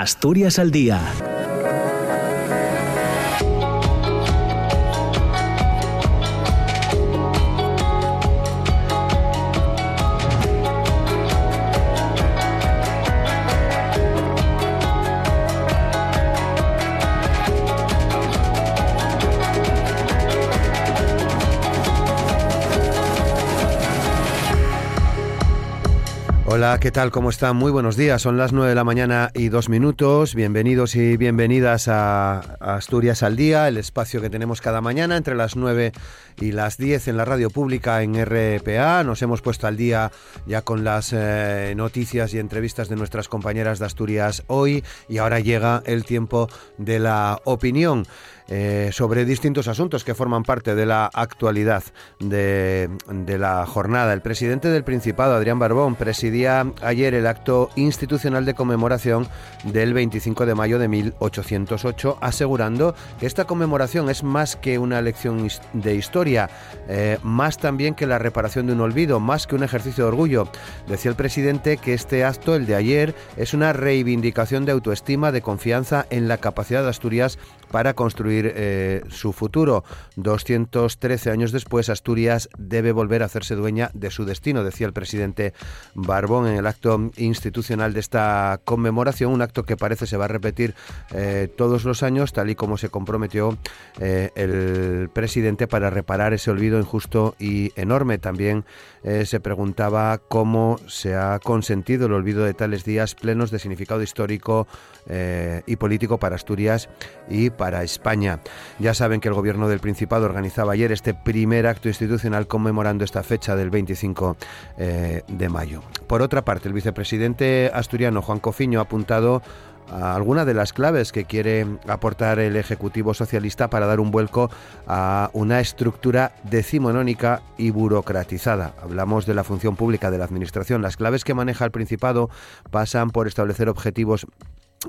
Asturias al Día. Hola, ¿qué tal? ¿Cómo están? Muy buenos días. Son las 9 de la mañana y dos minutos. Bienvenidos y bienvenidas a Asturias al Día, el espacio que tenemos cada mañana entre las 9 y las 10 en la radio pública en RPA. Nos hemos puesto al día ya con las eh, noticias y entrevistas de nuestras compañeras de Asturias hoy y ahora llega el tiempo de la opinión. Eh, sobre distintos asuntos que forman parte de la actualidad de, la jornada. El presidente del Principado, Adrián Barbón, presidía ayer el acto institucional de conmemoración del 25 de mayo de 1808, asegurando que esta conmemoración es más que una lección de historia, eh, más también que la reparación de un olvido, más que un ejercicio de orgullo. Decía el presidente que este acto, el de ayer, es una reivindicación de autoestima, de confianza en la capacidad de Asturias para construir eh, su futuro. 213 años después, Asturias debe volver a hacerse dueña de su destino, decía el presidente Barbón en el acto institucional de esta conmemoración, un acto que parece se va a repetir eh, todos los años, tal y como se comprometió eh, el presidente para reparar ese olvido injusto y enorme. También se preguntaba cómo se ha consentido el olvido de tales días plenos de significado histórico y político para Asturias y para España. Ya saben que el gobierno del Principado organizaba ayer este primer acto institucional conmemorando esta fecha del 25 eh, de mayo. Por otra parte, el vicepresidente asturiano Juan Cofiño ha apuntado a alguna de las claves que quiere aportar el Ejecutivo Socialista para dar un vuelco a una estructura decimonónica y burocratizada. Hablamos de la función pública de la Administración. Las claves que maneja el Principado pasan por establecer objetivos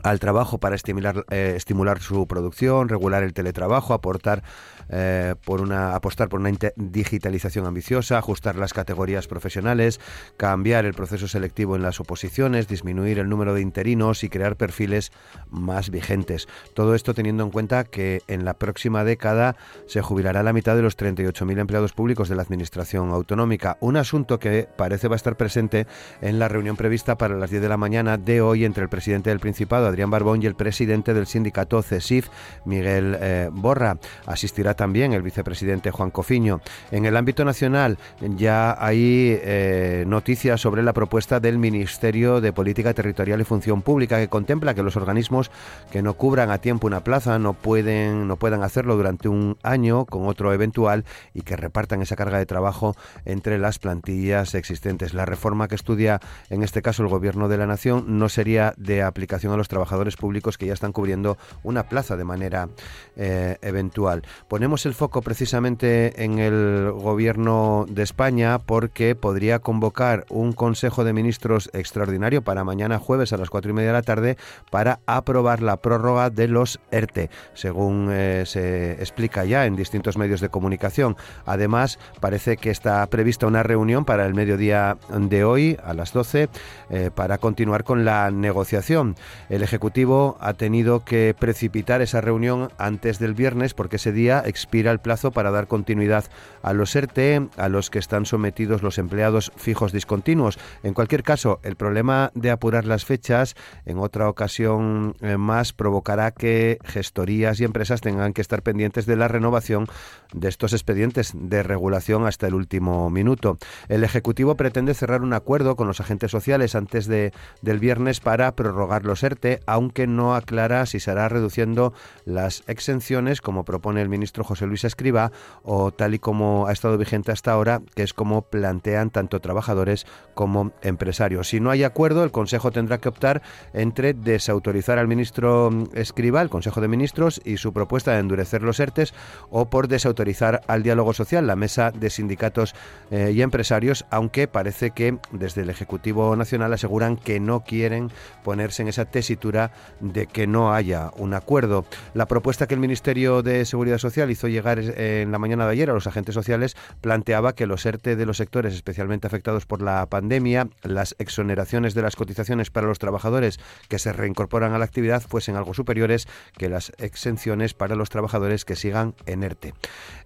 al trabajo para estimular, eh, estimular su producción, regular el teletrabajo, aportar eh, por una, apostar por una digitalización ambiciosa, ajustar las categorías profesionales, cambiar el proceso selectivo en las oposiciones, disminuir el número de interinos y crear perfiles más vigentes. Todo esto teniendo en cuenta que en la próxima década se jubilará la mitad de los 38.000 empleados públicos de la Administración Autonómica, un asunto que parece va a estar presente en la reunión prevista para las 10 de la mañana de hoy entre el presidente del Principado, Adrián Barbón, y el presidente del sindicato CESIF, Miguel eh, Borra. Asistirá también el vicepresidente Juan Cofiño. En el ámbito nacional ya hay eh, noticias sobre la propuesta del Ministerio de Política Territorial y Función Pública que contempla que los organismos que no cubran a tiempo una plaza no pueden no puedan hacerlo durante un año con otro eventual y que repartan esa carga de trabajo entre las plantillas existentes. La reforma que estudia en este caso el Gobierno de la Nación no sería de aplicación a los trabajadores públicos que ya están cubriendo una plaza de manera eh, eventual. Ponemos el foco precisamente en el gobierno de España porque podría convocar un Consejo de Ministros extraordinario para mañana jueves a las cuatro y media de la tarde para aprobar la prórroga de los ERTE, según eh, se explica ya en distintos medios de comunicación. Además, parece que está prevista una reunión para el mediodía de hoy a las 12 eh, para continuar con la negociación. El Ejecutivo ha tenido que precipitar esa reunión antes del viernes porque ese día expira el plazo para dar continuidad a los ERTE, a los que están sometidos los empleados fijos discontinuos. En cualquier caso, el problema de apurar las fechas en otra ocasión eh, más provocará que gestorías y empresas tengan que estar pendientes de la renovación de estos expedientes de regulación hasta el último minuto. El Ejecutivo pretende cerrar un acuerdo con los agentes sociales antes de, del viernes para prorrogar los ERTE, aunque no aclara si será reduciendo las exenciones, como propone el ministro José Luis Escriba o tal y como ha estado vigente hasta ahora, que es como plantean tanto trabajadores como empresarios. Si no hay acuerdo, el Consejo tendrá que optar entre desautorizar al ministro Escriba, el Consejo de Ministros, y su propuesta de endurecer los ERTES, o por desautorizar al diálogo social, la mesa de sindicatos eh, y empresarios, aunque parece que desde el Ejecutivo Nacional aseguran que no quieren ponerse en esa tesitura tesitura de que no haya un acuerdo. La propuesta que el Ministerio de Seguridad Social hizo llegar en la mañana de ayer a los agentes sociales planteaba que los ERTE de los sectores especialmente afectados por la pandemia, las exoneraciones de las cotizaciones para los trabajadores que se reincorporan a la actividad fuesen algo superiores que las exenciones para los trabajadores que sigan en ERTE.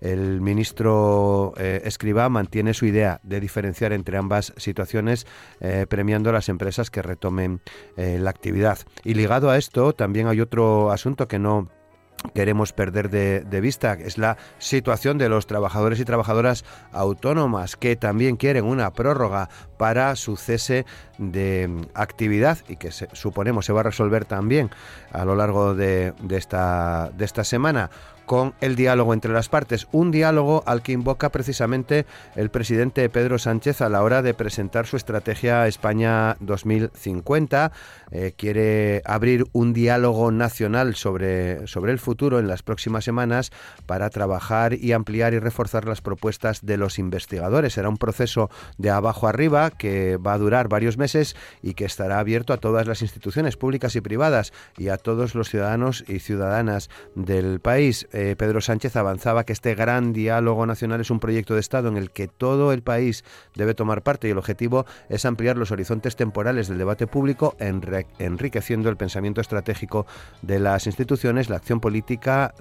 El ministro eh, Escribá mantiene su idea de diferenciar entre ambas situaciones, eh, premiando a las empresas que retomen eh, la actividad. Y ligado a esto, también hay otro asunto que no queremos perder de, vista, es la situación de los trabajadores y trabajadoras autónomas que también quieren una prórroga para su cese de actividad y que suponemos se va a resolver también a lo largo de, esta, de esta semana con el diálogo entre las partes, un diálogo al que invoca precisamente el presidente Pedro Sánchez a la hora de presentar su estrategia España 2050. Eh, quiere abrir un diálogo nacional sobre, sobre el futuro en las próximas semanas para trabajar y ampliar y reforzar las propuestas de los investigadores. Será un proceso de abajo arriba que va a durar varios meses y que estará abierto a todas las instituciones públicas y privadas y a todos los ciudadanos y ciudadanas del país. Eh, Pedro Sánchez avanzaba que este gran diálogo nacional es un proyecto de Estado en el que todo el país debe tomar parte y el objetivo es ampliar los horizontes temporales del debate público, enriqueciendo el pensamiento estratégico de las instituciones, la acción política,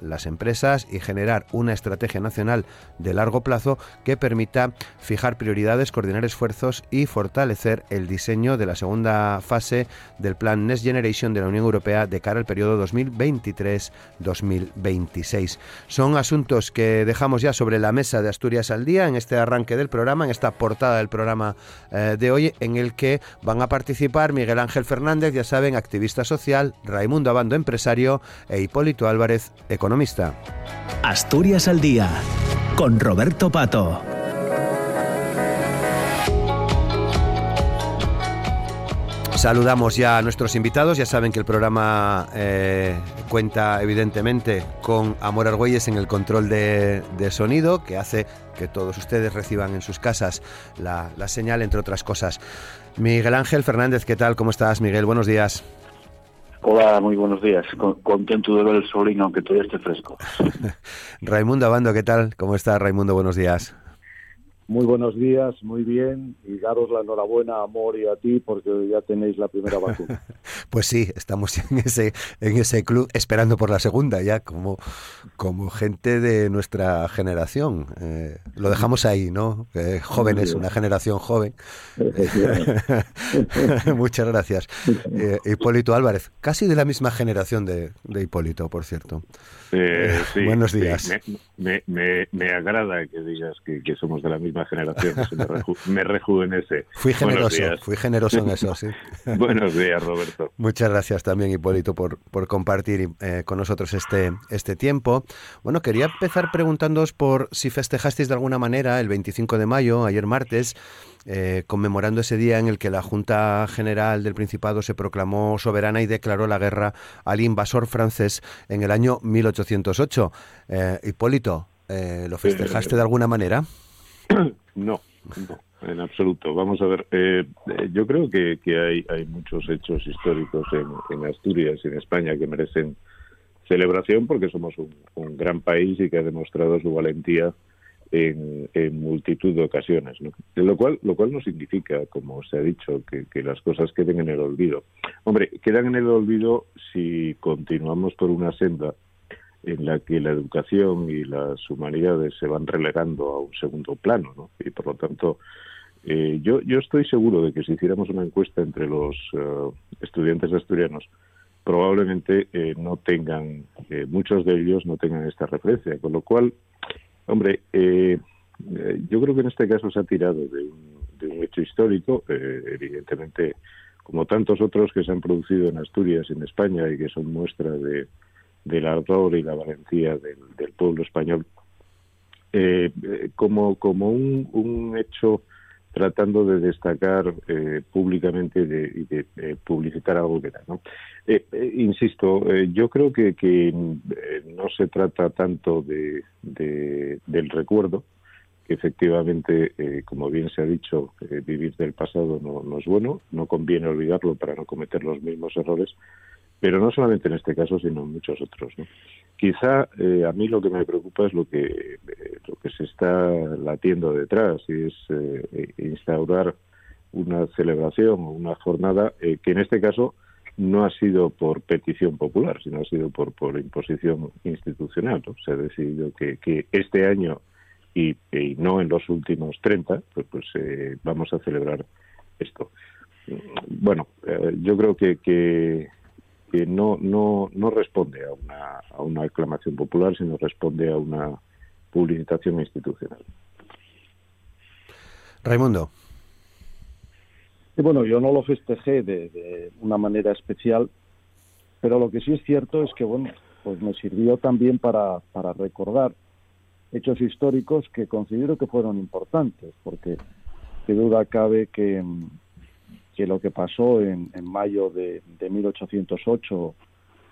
las empresas y generar una estrategia nacional de largo plazo que permita fijar prioridades, coordinar esfuerzos y fortalecer el diseño de la segunda fase del Plan Next Generation de la Unión Europea de cara al periodo 2023-2026. Son asuntos que dejamos ya sobre la mesa de Asturias al día en este arranque del programa, en esta portada del programa eh, de hoy, en el que van a participar Miguel Ángel Fernández, ya saben, activista social, Raimundo Abando, empresario, e Hipólito Álvarez, economista. Asturias al día, con Roberto Pato. Saludamos ya a nuestros invitados. Ya saben que el programa eh, cuenta evidentemente con Amor Argüelles en el control de, sonido, que hace que todos ustedes reciban en sus casas la, señal, entre otras cosas. Miguel Ángel Fernández, ¿qué tal? ¿Cómo estás, Miguel? Buenos días. Hola, muy buenos días. contento de ver el solino, aunque todavía esté fresco. Raimundo Abando, ¿qué tal? ¿Cómo está Raimundo? Buenos días. Muy buenos días, muy bien, y daros la enhorabuena, Amor, y a ti, porque ya tenéis la primera vacuna. pues sí, estamos en ese, en ese club esperando por la segunda, ya como, como gente de nuestra generación. Eh, lo dejamos ahí, ¿no? jóvenes, una generación joven. Muchas gracias. Eh, Hipólito Álvarez, casi de la misma generación de, de Hipólito, por cierto. Eh, buenos días. me, me, me, agrada que digas que, que somos de la misma generación, me, rejuvenece. Fui generoso, fui generoso en eso, sí. Buenos días, Roberto. Muchas gracias también, Hipólito, por, por compartir eh, con nosotros este, este tiempo. Bueno, quería empezar preguntándoos por si festejasteis de alguna manera el 25 de mayo, ayer martes, eh, conmemorando ese día en el que la Junta General del Principado se proclamó soberana y declaró la guerra al invasor francés en el año 1808. Eh, Hipólito, ¿lo festejaste de alguna manera? No, en absoluto. Vamos a ver, eh, eh, yo creo que, hay, muchos hechos históricos en, Asturias y en España que merecen celebración porque somos un, gran país y que ha demostrado su valentía en, multitud de ocasiones, ¿no? lo cual lo cual no significa, como se ha dicho, que, las cosas queden en el olvido. Hombre, quedan en el olvido si continuamos por una senda en la que la educación y las humanidades se van relegando a un segundo plano, ¿no? Y por lo tanto, eh, yo, yo estoy seguro de que si hiciéramos una encuesta entre los eh, estudiantes asturianos, probablemente eh, no tengan, muchos de ellos no tengan esta referencia, con lo cual, hombre, yo creo que en este caso se ha tirado de un, de un hecho histórico, evidentemente, como tantos otros que se han producido en Asturias en España y que son muestra de, del ardor y la valentía del, pueblo español eh, como, como un, hecho tratando de destacar eh, públicamente y de, de publicitar algo que da. ¿no? Eh, insisto, yo creo que, que no se trata tanto de, del recuerdo, que efectivamente, como bien se ha dicho, vivir del pasado no, no, es bueno, no conviene olvidarlo para no cometer los mismos errores, pero no solamente en este caso, sino en muchos otros. Quizá a mí lo que me preocupa es lo que, lo que se está latiendo detrás, y es instaurar una celebración o una jornada que en este caso no ha sido por petición popular, sino ha sido por, por imposición institucional. Se ha decidido que, que este año y, no en los últimos 30, pues, pues eh, vamos a celebrar esto. Bueno, eh, yo creo que, que, no, no, no responde a una, a una aclamación popular, sino responde a una publicitación institucional. Raimundo. Y bueno, yo no lo festejé de, una manera especial, pero lo que sí es cierto es que, bueno, pues me sirvió también para, para recordar hechos históricos que considero que fueron importantes, porque de duda cabe que, que lo que pasó en, en mayo de, de, 1808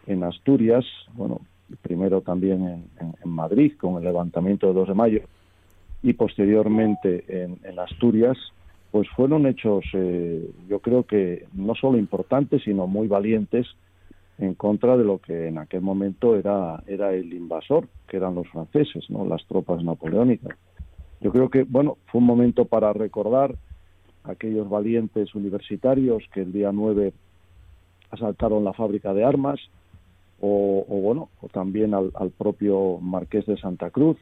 en Asturias, bueno, primero también en, en, Madrid con el levantamiento de 2 de mayo y posteriormente en, en Asturias, pues fueron hechos, eh, yo creo que no solo importantes, sino muy valientes en contra de lo que en aquel momento era, era el invasor, que eran los franceses, no las tropas napoleónicas. Yo creo que, bueno, fue un momento para recordar aquellos valientes universitarios que el día 9 asaltaron la fábrica de armas, o, bueno, o también al, propio marqués de Santa Cruz,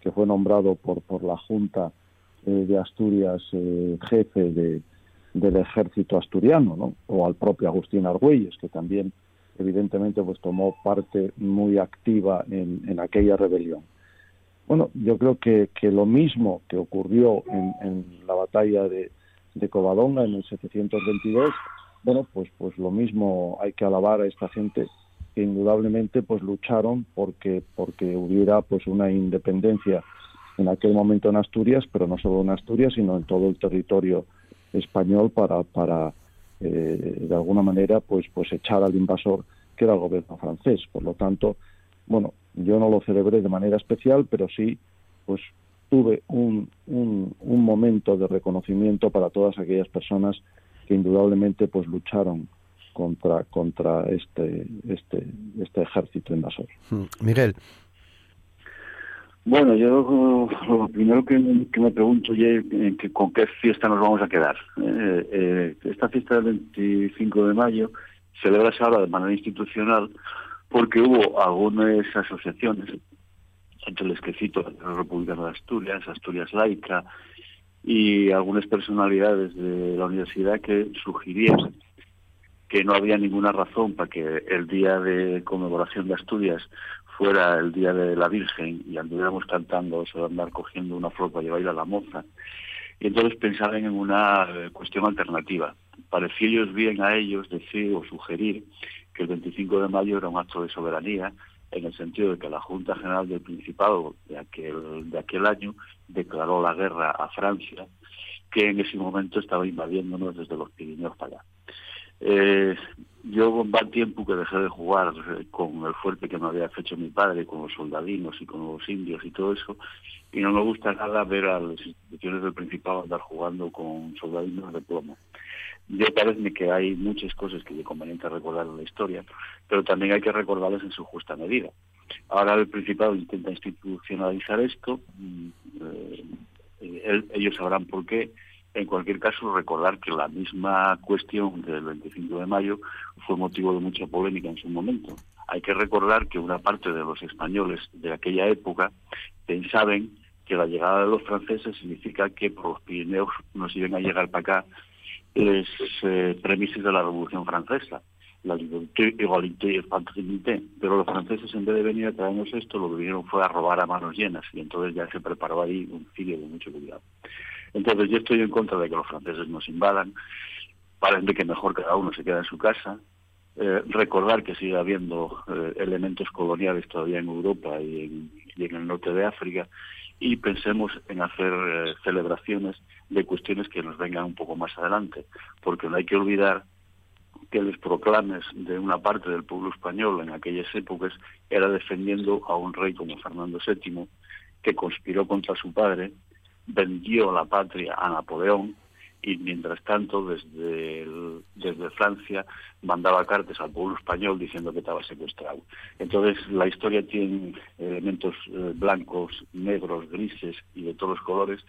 que fue nombrado por, por la Junta eh, de Asturias eh, jefe de, del ejército asturiano, ¿no? o al propio Agustín Argüelles, que también evidentemente pues tomó parte muy activa en, en aquella rebelión. Bueno, yo creo que, que lo mismo que ocurrió en, en la batalla de, de, Covadonga en el 722, bueno, pues, pues lo mismo hay que alabar a esta gente que indudablemente pues lucharon porque, porque hubiera pues una independencia en aquel momento en Asturias, pero no solo en Asturias, sino en todo el territorio español para, para eh, de alguna manera, pues, pues echar al invasor que era el gobierno francés. Por lo tanto, bueno, yo no lo celebré de manera especial, pero sí, pues tuve un, un, un momento de reconocimiento para todas aquellas personas que indudablemente pues lucharon contra contra este este este ejército invasor. Hmm. Miguel, bueno, yo lo primero que, me pregunto es que, con qué fiesta nos vamos a quedar. Eh, eh, esta fiesta del 25 de mayo celebra ahora de manera institucional porque hubo algunas asociaciones, entre las que cito la República de Asturias, Asturias Laica, y algunas personalidades de la universidad que sugirieron que no había ninguna razón para que el día de conmemoración de Asturias fuera el día de la Virgen y anduviéramos cantando eso andar cogiendo una flor para llevarla a la moza. Y entonces pensaban en una eh, cuestión alternativa. Parecía ellos bien a ellos decir o sugerir que el 25 de mayo era un acto de soberanía en el sentido de que la Junta General del Principado de aquel, de aquel año declaró la guerra a Francia, que en ese momento estaba invadiéndonos desde los Pirineos para allá. Eh, yo va tiempo que dejé de jugar eh, con el fuerte que me había hecho mi padre, con los soldadinos y con los indios y todo eso, y no me gusta nada ver a las instituciones del Principado andar jugando con soldadinos de plomo. Yo parece que hay muchas cosas que es conveniente recordar en la historia, pero también hay que recordarlas en su justa medida. Ahora el Principado intenta institucionalizar esto, mm, eh, ellos sabrán por qué, en cualquier caso, recordar que la misma cuestión del 25 de mayo fue motivo de mucha polémica en su momento. Hay que recordar que una parte de los españoles de aquella época pensaban que la llegada de los franceses significa que por los Pirineos nos iban a llegar para acá las eh, premisas de la Revolución Francesa, la liberté, igualité fraternité. Pero los franceses, en vez de venir a traernos esto, lo que vinieron fue a robar a manos llenas y entonces ya se preparó ahí un filio de mucho cuidado. Entonces yo estoy en contra de que los franceses nos invadan, parece que mejor cada uno se queda en su casa, eh, recordar que sigue habiendo eh, elementos coloniales todavía en Europa y en, el norte de África y pensemos en hacer eh, celebraciones de cuestiones que nos vengan un poco más adelante, porque no hay que olvidar que los proclames de una parte del pueblo español en aquellas épocas era defendiendo a un rey como Fernando VII, que conspiró contra su padre vendió la patria a Napoleón y mientras tanto desde, desde Francia mandaba cartas al pueblo español diciendo que estaba secuestrado. Entonces la historia tiene elementos eh, blancos, negros, grises y de todos los colores.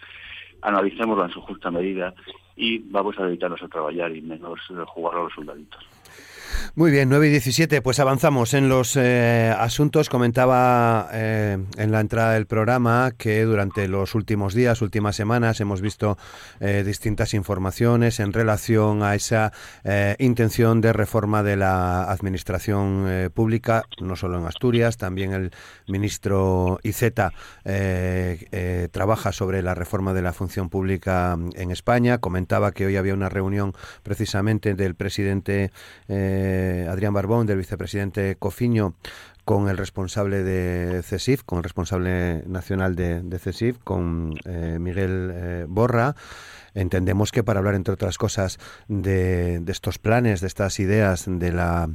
Analicémosla en su justa medida y vamos a dedicarnos a trabajar y menos jugar a los soldaditos. Muy bien, 9 y 17, pues avanzamos en los eh, asuntos. Comentaba eh, en la entrada del programa que durante los últimos días, últimas semanas, hemos visto eh, distintas informaciones en relación a esa intención de reforma de la administración pública, no solo en Asturias, también el ministro Iceta trabaja sobre la reforma de la función pública en España. Comentaba que hoy había una reunión precisamente del presidente. Adrián Barbón, del vicepresidente Cofiño, con el responsable de CESIF, con el responsable nacional de, CESIF, con eh, Miguel eh, Borra. Entendemos que para hablar, entre otras cosas, de, estos planes, de estas ideas, de la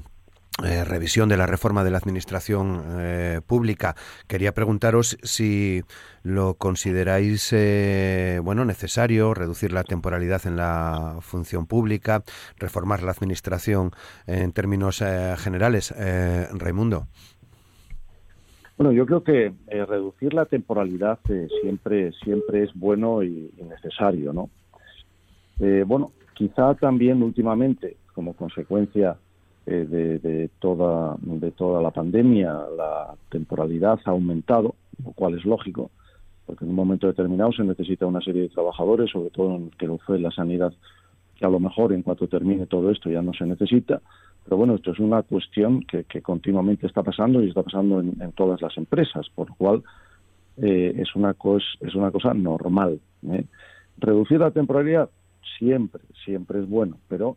eh, revisión de la reforma de la administración eh, pública. Quería preguntaros si lo consideráis eh, bueno necesario reducir la temporalidad en la función pública, reformar la administración en términos generales. Raimundo. Bueno, yo creo que reducir la temporalidad siempre siempre es bueno y, y necesario, ¿no? bueno, quizá también últimamente como consecuencia eh, de, toda, de toda la pandemia, la temporalidad ha aumentado, lo cual es lógico, porque en un momento determinado se necesita una serie de trabajadores, sobre todo en que lo fue la sanidad, que a lo mejor en cuanto termine todo esto ya no se necesita. Pero bueno, esto es una cuestión que, continuamente está pasando y está pasando en, todas las empresas, por lo cual eh, es, una es una cosa normal. ¿eh? Reducir la temporalidad siempre, siempre es bueno, pero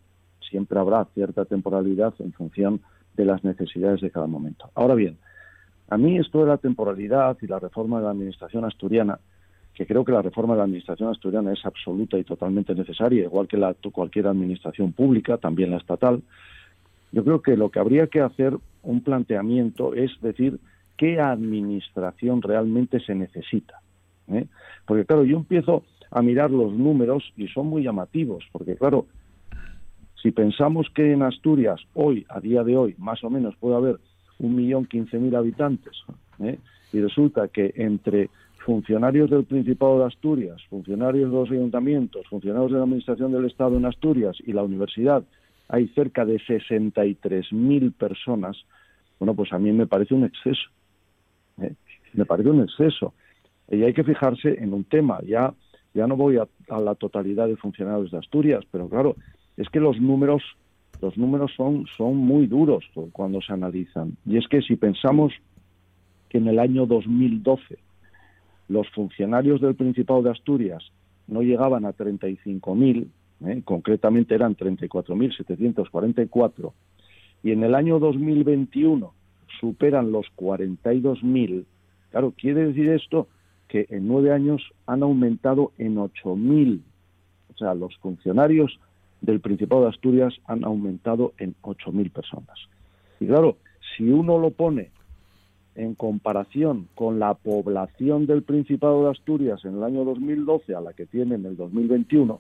siempre habrá cierta temporalidad en función de las necesidades de cada momento. Ahora bien, a mí esto de la temporalidad y la reforma de la Administración asturiana, que creo que la reforma de la Administración asturiana es absoluta y totalmente necesaria, igual que la, cualquier administración pública, también la estatal, yo creo que lo que habría que hacer un planteamiento es decir qué administración realmente se necesita. ¿eh? Porque claro, yo empiezo a mirar los números y son muy llamativos, porque claro, si pensamos que en Asturias hoy, a día de hoy, más o menos puede haber un millón quince mil habitantes, ¿eh? y resulta que entre funcionarios del Principado de Asturias, funcionarios de los ayuntamientos, funcionarios de la Administración del Estado en Asturias y la universidad, hay cerca de 63.000 personas, bueno, pues a mí me parece un exceso. ¿eh? Me parece un exceso. Y hay que fijarse en un tema. Ya, ya no voy a la totalidad de funcionarios de Asturias, pero claro, es que los números los números son, son muy duros cuando se analizan. Y es que si pensamos que en el año 2012 los funcionarios del Principado de Asturias no llegaban a 35.000, ¿eh? concretamente eran 34.744, y en el año 2021 superan los 42.000, claro, quiere decir esto que en nueve años han aumentado en 8.000. O sea, los funcionarios del Principado de Asturias han aumentado en 8.000 personas. Y claro, si uno lo pone en comparación con la población del Principado de Asturias en el año 2012 a la que tiene en el 2021,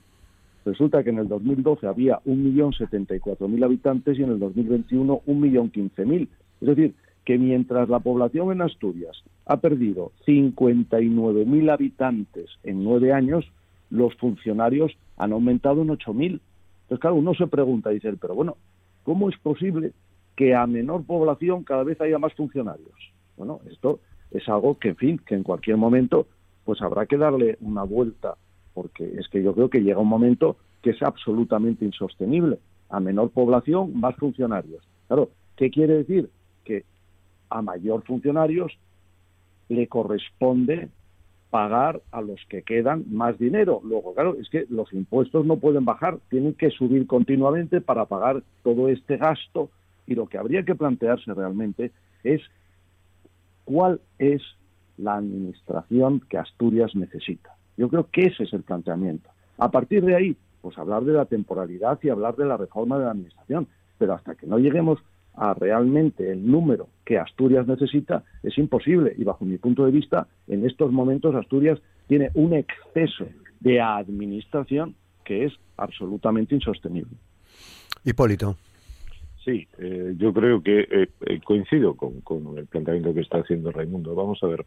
resulta que en el 2012 había 1.074.000 habitantes y en el 2021 1.015.000. Es decir, que mientras la población en Asturias ha perdido 59.000 habitantes en nueve años, los funcionarios han aumentado en 8.000. Entonces, claro, uno se pregunta, dice, pero bueno, ¿cómo es posible que a menor población cada vez haya más funcionarios? Bueno, esto es algo que, en fin, que en cualquier momento pues habrá que darle una vuelta, porque es que yo creo que llega un momento que es absolutamente insostenible. A menor población, más funcionarios. Claro, ¿qué quiere decir? Que a mayor funcionarios le corresponde pagar a los que quedan más dinero. Luego, claro, es que los impuestos no pueden bajar, tienen que subir continuamente para pagar todo este gasto y lo que habría que plantearse realmente es cuál es la administración que Asturias necesita. Yo creo que ese es el planteamiento. A partir de ahí, pues hablar de la temporalidad y hablar de la reforma de la administración, pero hasta que no lleguemos a realmente el número que Asturias necesita es imposible y bajo mi punto de vista en estos momentos Asturias tiene un exceso de administración que es absolutamente insostenible. Hipólito. Sí, eh, yo creo que eh, eh, coincido con, el planteamiento que está haciendo Raimundo. Vamos a ver,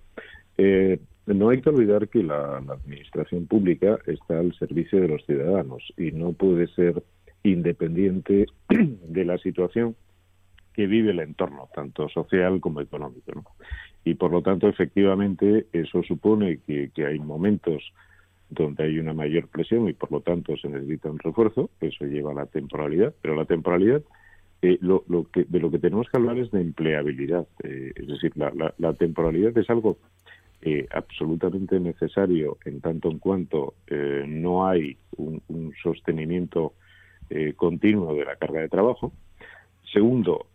no hay que olvidar que la, administración pública está al servicio de los ciudadanos y no puede ser independiente de la situación que vive el entorno, tanto social como económico. Y por lo tanto, efectivamente, eso supone que, hay momentos donde hay una mayor presión y por lo tanto se necesita un refuerzo, eso lleva a la temporalidad, pero la temporalidad eh, lo, que, de lo que tenemos que hablar es de empleabilidad. Eh, es decir, la, temporalidad es algo eh, absolutamente necesario en tanto en cuanto no hay un, sostenimiento continuo de la carga de trabajo. Segundo,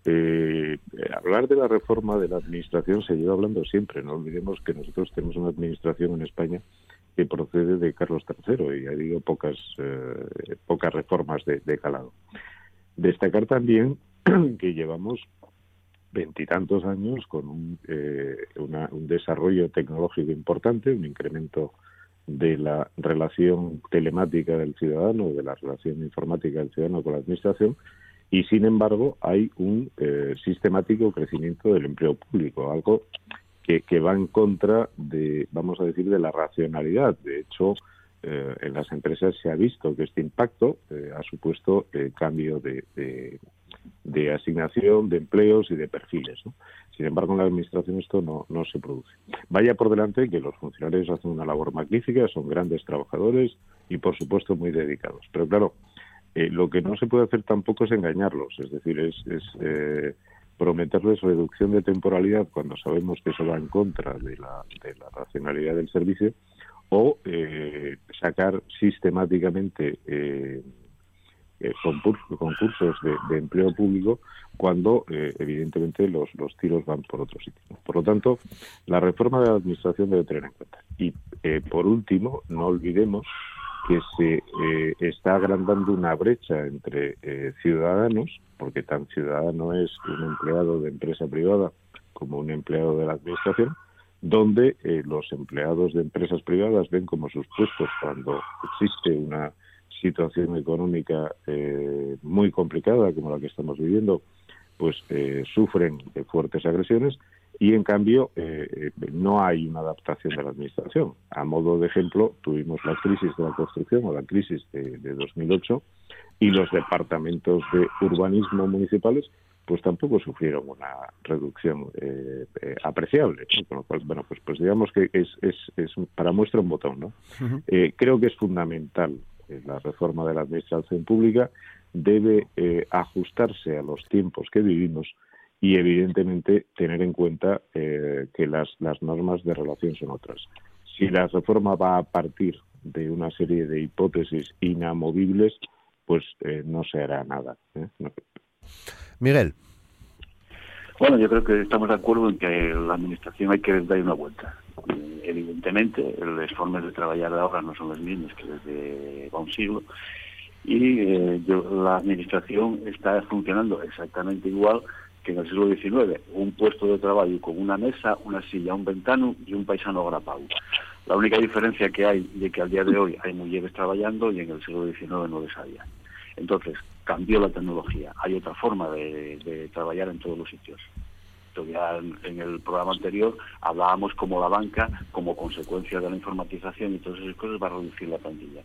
hablar de la reforma de la administración se lleva hablando siempre. No olvidemos que nosotros tenemos una administración en España que procede de Carlos III y ha habido pocas, pocas reformas de, de calado. Destacar también que llevamos veintitantos años con un, eh, un desarrollo tecnológico importante, un incremento de la relación telemática del ciudadano, de la relación informática del ciudadano con la administración, y sin embargo hay un eh, sistemático crecimiento del empleo público, algo que, va en contra de, vamos a decir, de la racionalidad. De hecho, eh, en las empresas se ha visto que este impacto eh, ha supuesto eh, cambio de, de, asignación de empleos y de perfiles. Sin embargo, en la Administración esto no, no se produce. Vaya por delante que los funcionarios hacen una labor magnífica, son grandes trabajadores y, por supuesto, muy dedicados. Pero claro, lo que no se puede hacer tampoco es engañarlos, es decir, es, es prometerles reducción de temporalidad cuando sabemos que eso va en contra de la, de la racionalidad del servicio o eh, sacar sistemáticamente eh, eh concursos de, empleo público cuando eh, evidentemente los, los tiros van por otro sitio. Por lo tanto, la reforma de la Administración debe tener en cuenta. Y por último, no olvidemos que se está agrandando una brecha entre ciudadanos, porque tan ciudadano es un empleado de empresa privada como un empleado de la Administración, donde eh, los empleados de empresas privadas ven como sus puestos cuando existe una situación económica eh, muy complicada como la que estamos viviendo, pues eh, sufren fuertes agresiones y en cambio no hay una adaptación de la administración. A modo de ejemplo, tuvimos la crisis de la construcción o la crisis de, de 2008 y los departamentos de urbanismo municipales pues tampoco sufrieron una reducción eh, eh, apreciable. Con lo cual, bueno, pues, pues digamos que es, es, es para muestra un botón. ¿no? Eh, creo que es fundamental la reforma de la administración pública, debe ajustarse a los tiempos que vivimos y evidentemente tener en cuenta que las, las normas de relación son otras. Si la reforma va a partir de una serie de hipótesis inamovibles, pues no se hará nada. Miguel. Bueno, yo creo que estamos de acuerdo en que la administración hay que dar una vuelta. Eh, evidentemente, las formas de trabajar ahora no son las mismas que desde un siglo y eh, la administración está funcionando exactamente igual que en el siglo XIX. Un puesto de trabajo con una mesa, una silla, un ventano y un paisano agrapado. La única diferencia que hay de que al día de hoy hay mujeres trabajando y en el siglo XIX no les había. Entonces, cambió la tecnología, hay otra forma de, trabajar en todos los sitios. Todavía en, el programa anterior hablábamos como la banca, como consecuencia de la informatización y todas esas cosas, va a reducir la plantilla.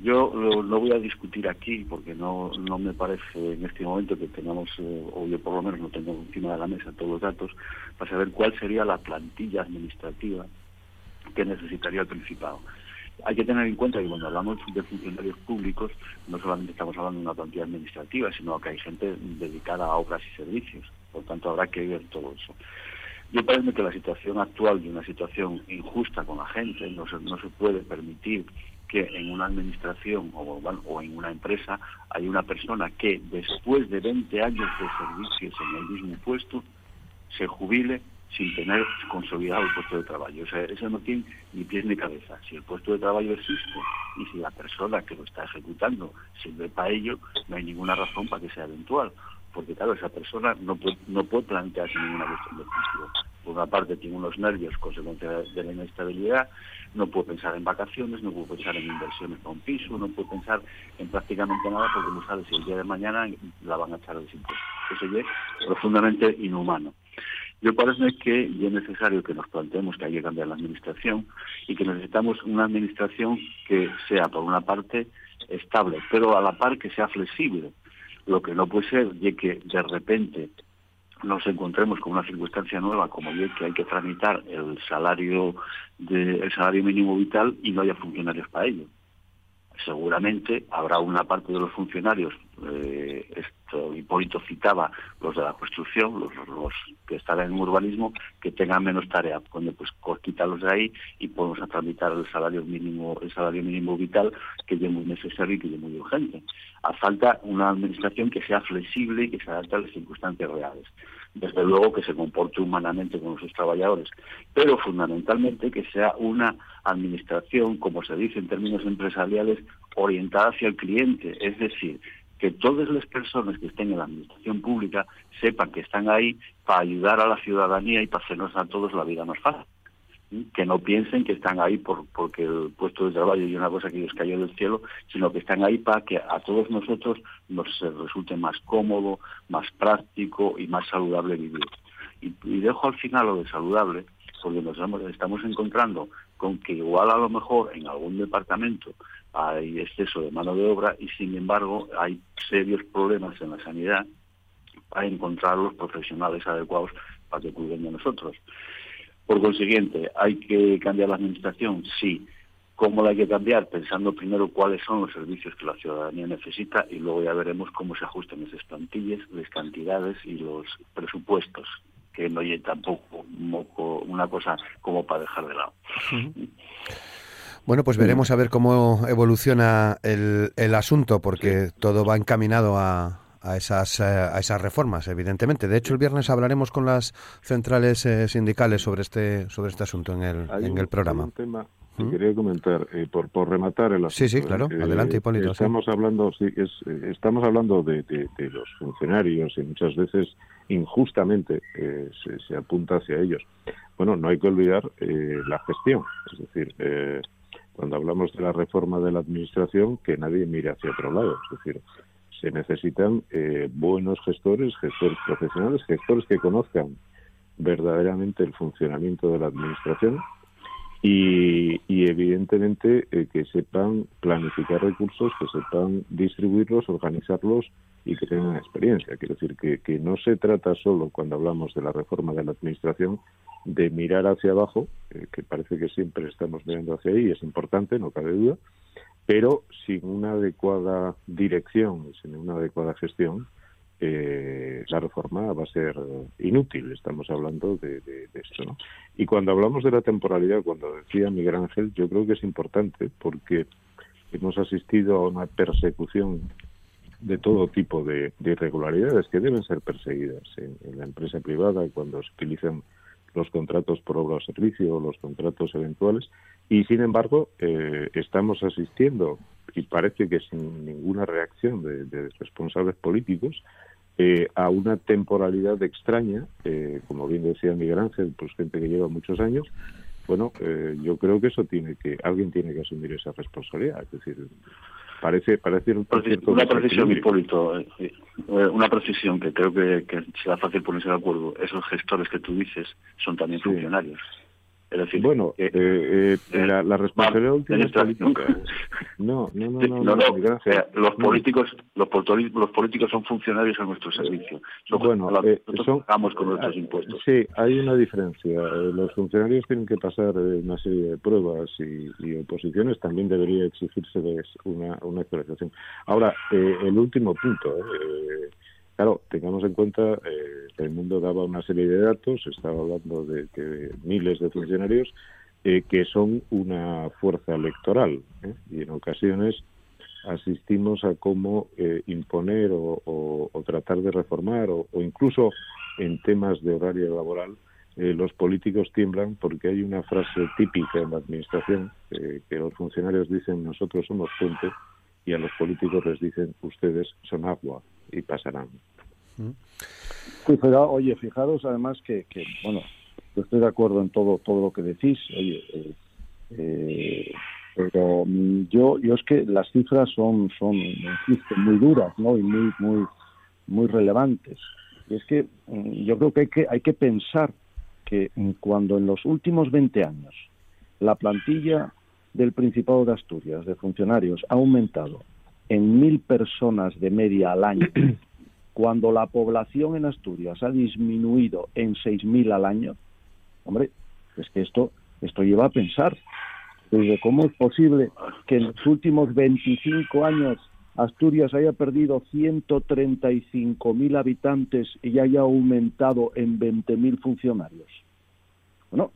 Yo no voy a discutir aquí porque no, no me parece en este momento que tengamos, eh, o yo por lo menos no tengo encima de la mesa todos los datos, para saber cuál sería la plantilla administrativa que necesitaría el Principado. Hay que tener en cuenta que cuando hablamos de funcionarios públicos, no solamente estamos hablando de una plantilla administrativa, sino que hay gente dedicada a obras y servicios. Por tanto, habrá que ver todo eso. Yo parece que la situación actual de una situación injusta con la gente no se, no se puede permitir que en una administración o, en una empresa hay una persona que después de 20 años de servicios en el mismo puesto se jubile sin tener consolidado el puesto de trabajo. O sea, eso no tiene ni pies ni cabeza. Si el puesto de trabajo existe y si la persona que lo está ejecutando sirve para ello, no hay ninguna razón para que sea eventual. Porque, claro, esa persona no puede, no puede plantearse ninguna cuestión de función. por una parte tiene unos nervios consecuencia de la inestabilidad, no puede pensar en vacaciones, no puede pensar en inversiones para un piso, no puede pensar en prácticamente nada porque no sabe si el día de mañana la van a echar los impuestos. Eso es profundamente inhumano. Yo parece que es necesario que nos planteemos que hay que cambiar la administración y que necesitamos una administración que sea, por una parte, estable, pero a la par que sea flexible. Lo que no puede ser es que de repente nos encontremos con una circunstancia nueva como es que hay que tramitar el salario de, el salario mínimo vital y no haya funcionarios para ello seguramente habrá una parte de los funcionarios, eh, esto Hipólito citaba, los de la construcción, los, que están en urbanismo, que tengan menos tarea, cuando pues quítalos de ahí y podemos tramitar el salario mínimo, el salario mínimo vital, que es muy necesario y que es muy urgente. A falta una administración que sea flexible y que se adapte a las circunstancias reales desde luego que se comporte humanamente con sus trabajadores, pero fundamentalmente que sea una administración, como se dice en términos empresariales, orientada hacia el cliente, es decir, que todas las personas que estén en la administración pública sepan que están ahí para ayudar a la ciudadanía y para hacernos a todos la vida más fácil que no piensen que están ahí por, porque el puesto de trabajo es una cosa que les cayó del cielo, sino que están ahí para que a todos nosotros nos resulte más cómodo, más práctico y más saludable vivir. Y, dejo al final lo de saludable, porque nos estamos encontrando con que igual a lo mejor en algún departamento hay exceso de mano de obra y sin embargo hay serios problemas en la sanidad para encontrar los profesionales adecuados para que cuiden de nosotros. Por consiguiente, ¿hay que cambiar la administración? Sí. ¿Cómo la hay que cambiar? Pensando primero cuáles son los servicios que la ciudadanía necesita y luego ya veremos cómo se ajustan esas plantillas, las cantidades y los presupuestos, que no hay tampoco una cosa como para dejar de lado. Bueno, pues veremos a ver cómo evoluciona el, el asunto, porque todo va encaminado a, a esas, eh, a esas reformas, evidentemente. De hecho, el viernes hablaremos con las centrales eh, sindicales sobre este, sobre este asunto en el, en el programa. un tema que ¿Mm? quería comentar, eh, por, por rematar el asunto. Sí, sí, claro. Adelante, Hipólito. Estamos hablando, sí, es, estamos hablando de, de, los funcionarios y muchas veces injustamente se, se, apunta hacia ellos. Bueno, no hay que olvidar la gestión. Es decir, cuando hablamos de la reforma de la administración, que nadie mire hacia otro lado. Es decir, se necesitan eh, buenos gestores, gestores profesionales, gestores que conozcan verdaderamente el funcionamiento de la administración y, evidentemente eh, que sepan planificar recursos, que sepan distribuirlos, organizarlos y que tengan experiencia. Quiero decir que, no se trata solo, cuando hablamos de la reforma de la administración, de mirar hacia abajo, eh, que parece que siempre estamos mirando hacia ahí, es importante, no cabe duda, pero sin una adecuada dirección, sin una adecuada gestión, eh, la reforma va a ser inútil. Estamos hablando de, esto. ¿no? Y cuando hablamos de la temporalidad, cuando decía Miguel Ángel, yo creo que es importante porque hemos asistido a una persecución de todo tipo de, irregularidades que deben ser perseguidas en, en, la empresa privada cuando se utilizan los contratos por obra o servicio o los contratos eventuales y sin embargo, eh, estamos asistiendo, y parece que sin ninguna reacción de, responsables políticos, eh, a una temporalidad extraña, eh, como bien decía Miguel Ángel, pues gente que lleva muchos años. Bueno, yo creo que eso tiene que, alguien tiene que asumir esa responsabilidad. Es decir, parece, parece un una precisión, Hipólito, una precisión que creo que, que será fácil ponerse de acuerdo. Esos gestores que tú dices son también funcionarios bueno, eh, eh, eh, la, responsabilidad última es política. No, no, no, no. los políticos, los, los políticos son funcionarios a nuestro servicio. bueno, son, pagamos con nuestros impuestos. Sí, hay una diferencia. Los funcionarios tienen que pasar una serie de pruebas y, y oposiciones. También debería exigirse una, una actualización. Ahora, el último punto. Eh, Claro, tengamos en cuenta eh, el mundo daba una serie de datos, estaba hablando de que miles de funcionarios eh, que son una fuerza electoral ¿eh? y en ocasiones asistimos a cómo imponer o, tratar de reformar o, incluso en temas de horario laboral los políticos tiemblan porque hay una frase típica en la administración que los funcionarios dicen nosotros somos fuente y a los políticos les dicen ustedes son agua y pasarán. oye, fijaros además que, bueno, yo estoy de acuerdo en todo todo lo que decís. Oye, eh, eh, pero yo yo es que las cifras son son muy duras, ¿no? Y muy muy muy relevantes. Y es que mm, yo creo que hay que hay que pensar que cuando en los últimos 20 años la plantilla del Principado de Asturias de funcionarios ha aumentado en mil personas de media al año, cuando la población en Asturias ha disminuido en seis mil al año, hombre, es que esto, esto lleva a pensar. ¿Cómo es posible que en los últimos 25 años Asturias haya perdido 135.000 habitantes y haya aumentado en 20.000 funcionarios? Bueno,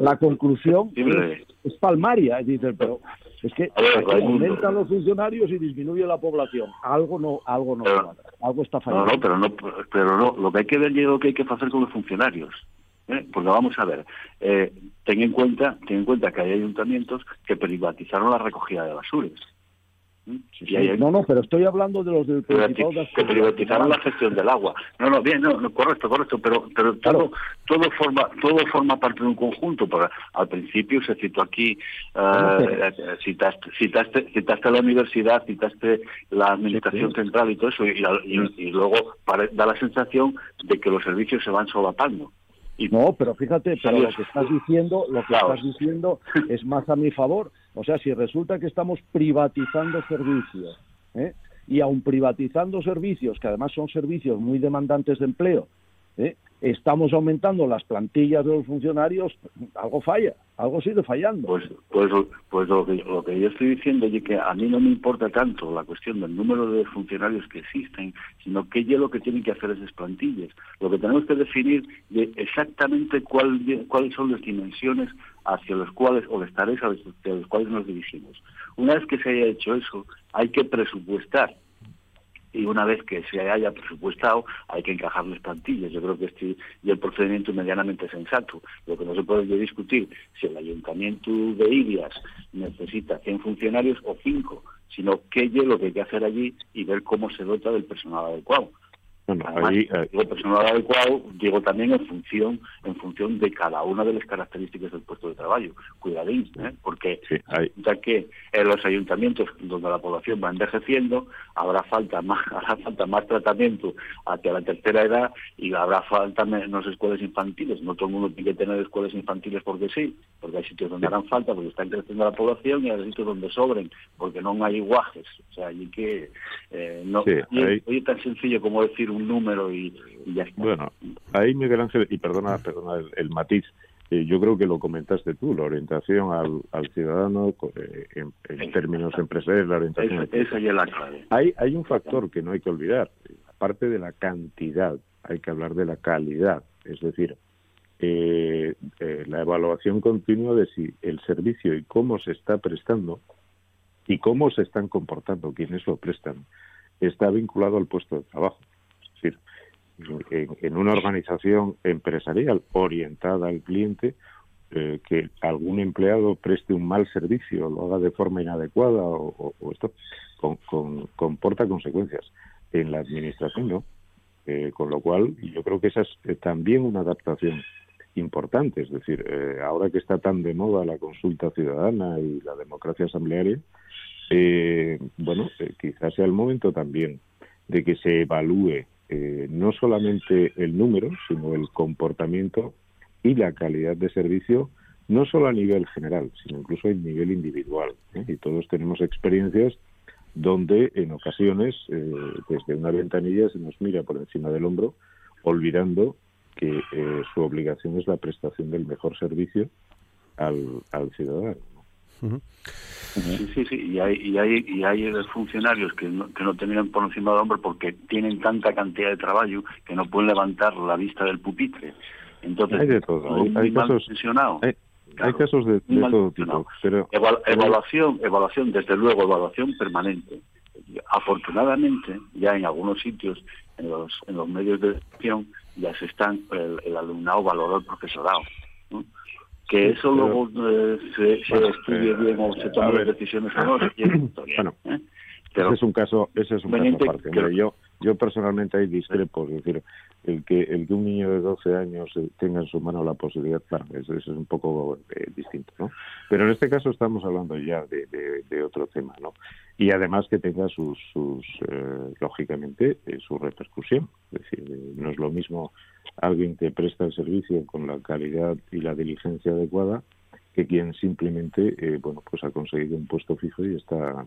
la, conclusión es, palmaria, es decir, pero es que aumentan los funcionarios y disminuye la población. Algo no, algo no, algo está fallando. No, no, pero no, pero no, lo que hay que ver es lo que hay que hacer con los funcionarios. ¿eh? Porque vamos a ver, eh, ten en cuenta, ten en cuenta que hay ayuntamientos que privatizaron la recogida de basuras. No, no, pero estoy hablando de los del que privatizaron la gestión del agua. No, no, bien, no, correcto, correcto, pero pero todo todo forma todo forma parte de un conjunto. Porque al principio se citó aquí, uh, citaste, citaste, citaste la universidad, citaste la administración central y todo eso, y, y, luego da la sensación de que los servicios se van solapando. No, pero fíjate, pero lo que estás diciendo, lo que estás diciendo es más a mi favor. O sea, si resulta que estamos privatizando servicios, ¿eh? y aun privatizando servicios, que además son servicios muy demandantes de empleo, ¿eh? Estamos aumentando las plantillas de los funcionarios, algo falla, algo sigue fallando. Pues, pues, pues lo, que, lo que yo estoy diciendo es que a mí no me importa tanto la cuestión del número de funcionarios que existen, sino que ya lo que tienen que hacer esas plantillas. Lo que tenemos que definir es exactamente cuál, cuáles son las dimensiones hacia los cuales, o las tareas hacia los cuales nos dirigimos. Una vez que se haya hecho eso, hay que presupuestar y una vez que se haya presupuestado hay que encajar las plantillas. Yo creo que este y el procedimiento es medianamente sensato. Lo que no se puede discutir si el ayuntamiento de Irias necesita 100 funcionarios o 5, sino qué es lo que hay que hacer allí y ver cómo se dota del personal adecuado. Bueno, ahí, digo personal adecuado, digo también en función en función de cada una de las características del puesto de trabajo. Cuidadín, ¿eh? porque ya que en los ayuntamientos donde la población va envejeciendo, habrá falta más habrá falta más tratamiento hacia la tercera edad y habrá falta menos escuelas infantiles. No todo el mundo tiene que tener escuelas infantiles porque sí, porque hay sitios donde harán falta porque está creciendo la población y hay sitios donde sobren porque no hay guajes. O sea, allí que eh, no y, tan sencillo como decir un número y, ya está. Bueno, ahí Miguel Ángel, y perdona, perdona el, matiz, eh, yo creo que lo comentaste tú, la orientación al, ciudadano eh, en, términos empresariales, la orientación. Esa, es la clave. Hay, hay un factor que no hay que olvidar, aparte de la cantidad, hay que hablar de la calidad, es decir, eh, la evaluación continua de si el servicio y cómo se está prestando y cómo se están comportando quienes lo prestan está vinculado al puesto de trabajo en, una organización empresarial orientada al cliente, eh, que algún empleado preste un mal servicio, lo haga de forma inadecuada o, esto comporta consecuencias. En la administración no. Eh, con lo cual, yo creo que esa es eh, también una adaptación importante. Es decir, ahora que está tan de moda la consulta ciudadana y la democracia asamblearia, bueno, quizás sea el momento también de que se evalúe eh, no solamente el número, sino el comportamiento y la calidad de servicio, no solo a nivel general, sino incluso a nivel individual. ¿eh? Y todos tenemos experiencias donde en ocasiones eh, desde una ventanilla se nos mira por encima del hombro, olvidando que su obligación es la prestación del mejor servicio al ciudadano. Sí, sí, sí, y hay, y hay, y hay funcionarios que no, que no tenían por encima del hombro porque tienen tanta cantidad de trabajo que no pueden levantar la vista del pupitre. Entonces, hay de todo, hay, casos, hay, casos de, todo tipo. Pero... evaluación, evaluación, desde luego, evaluación permanente. Afortunadamente, ya en algunos sitios, en los, en los medios de educación, ya se están, el, el alumnado valoró el profesorado. Que eso luego eh, se, se estudie eh, bien o se tome decisiones o no, bueno, ¿eh? ese es un caso, ese es un caso aparte. yo, Yo personalmente hay discrepo, es decir, el que el que un niño de 12 años tenga en su mano la posibilidad, claro, eso, es un poco eh, distinto, ¿no? Pero en este caso estamos hablando ya de, de, otro tema, ¿no? Y además que tenga sus, sus lógicamente, su repercusión. Es decir, no es lo mismo alguien que presta el servicio con la calidad y la diligencia adecuada que quien simplemente, bueno, pues ha conseguido un puesto fijo y está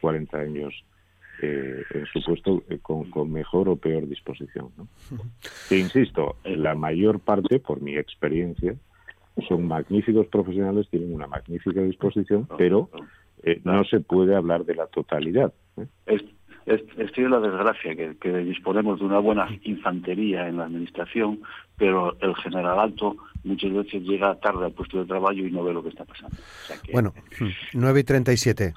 40 mm, años eh, en su puesto eh, con, mejor o peor disposición. ¿no? E insisto, la mayor parte, por mi experiencia, son magníficos profesionales, tienen una magnífica disposición, pero eh, no se puede hablar de la totalidad. ¿eh? Estoy en la desgracia que, disponemos de una buena infantería en la administración, pero el general alto muchas veces llega tarde al puesto de trabajo y no ve lo que está pasando. bueno, 9 y 37.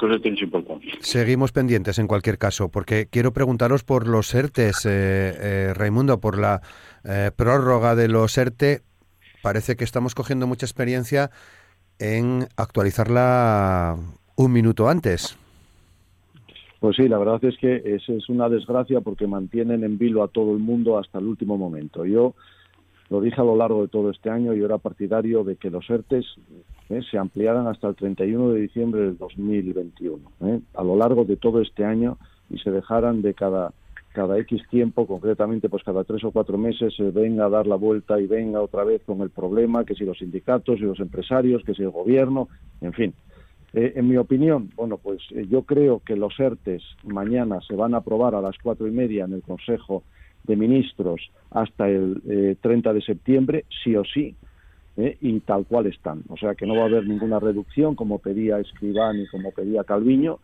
Seguimos pendientes en cualquier caso, porque quiero preguntaros por los ERTES, eh, eh, Raimundo, por la eh, prórroga de los ERTE. Parece que estamos cogiendo mucha experiencia en actualizarla un minuto antes. Pues sí, la verdad es que es, es una desgracia porque mantienen en vilo a todo el mundo hasta el último momento. Yo lo dije a lo largo de todo este año, yo era partidario de que los ERTES eh, se ampliaran hasta el 31 de diciembre del 2021, eh, a lo largo de todo este año y se dejaran de cada cada X tiempo, concretamente pues cada tres o cuatro meses, se venga a dar la vuelta y venga otra vez con el problema, que si los sindicatos y los empresarios, que si el gobierno, en fin. Eh, en mi opinión, bueno, pues eh, yo creo que los ERTES mañana se van a aprobar a las cuatro y media en el Consejo de Ministros hasta el 30 eh, de septiembre, sí o sí, y tal cual están. O sea que no va a haber ninguna reducción como pedía Escribán y como pedía Calviño.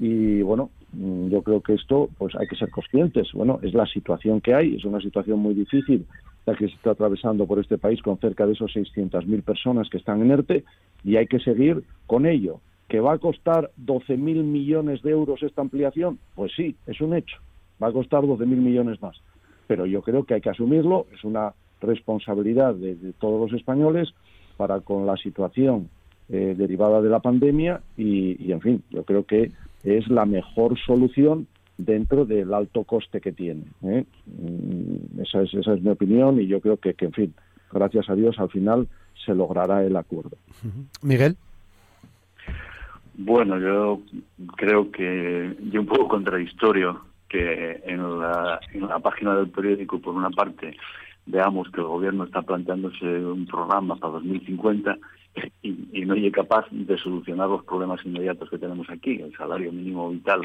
Y bueno, mm, yo creo que esto, pues hay que ser conscientes. Bueno, es la situación que hay, es una situación muy difícil la que se está atravesando por este país con cerca de esos 600.000 personas que están en ERTE y hay que seguir con ello. ¿Que va a costar 12.000 millones de euros esta ampliación? Pues sí, es un hecho. Va a costar 12.000 millones más. Pero yo creo que hay que asumirlo, es una responsabilidad de, todos los españoles para con la situación eh, derivada de la pandemia y, en fin, yo creo que es la mejor solución dentro del alto coste que tiene. ¿eh? Mm, esa, es, esa es mi opinión y yo creo que, que, en fin, gracias a Dios al final se logrará el acuerdo. Miguel. Bueno, yo creo que yo un poco contradictorio que en la, en la página del periódico, por una parte, veamos que el gobierno está planteándose un programa para 2050 y, y no es capaz de solucionar los problemas inmediatos que tenemos aquí, el salario mínimo vital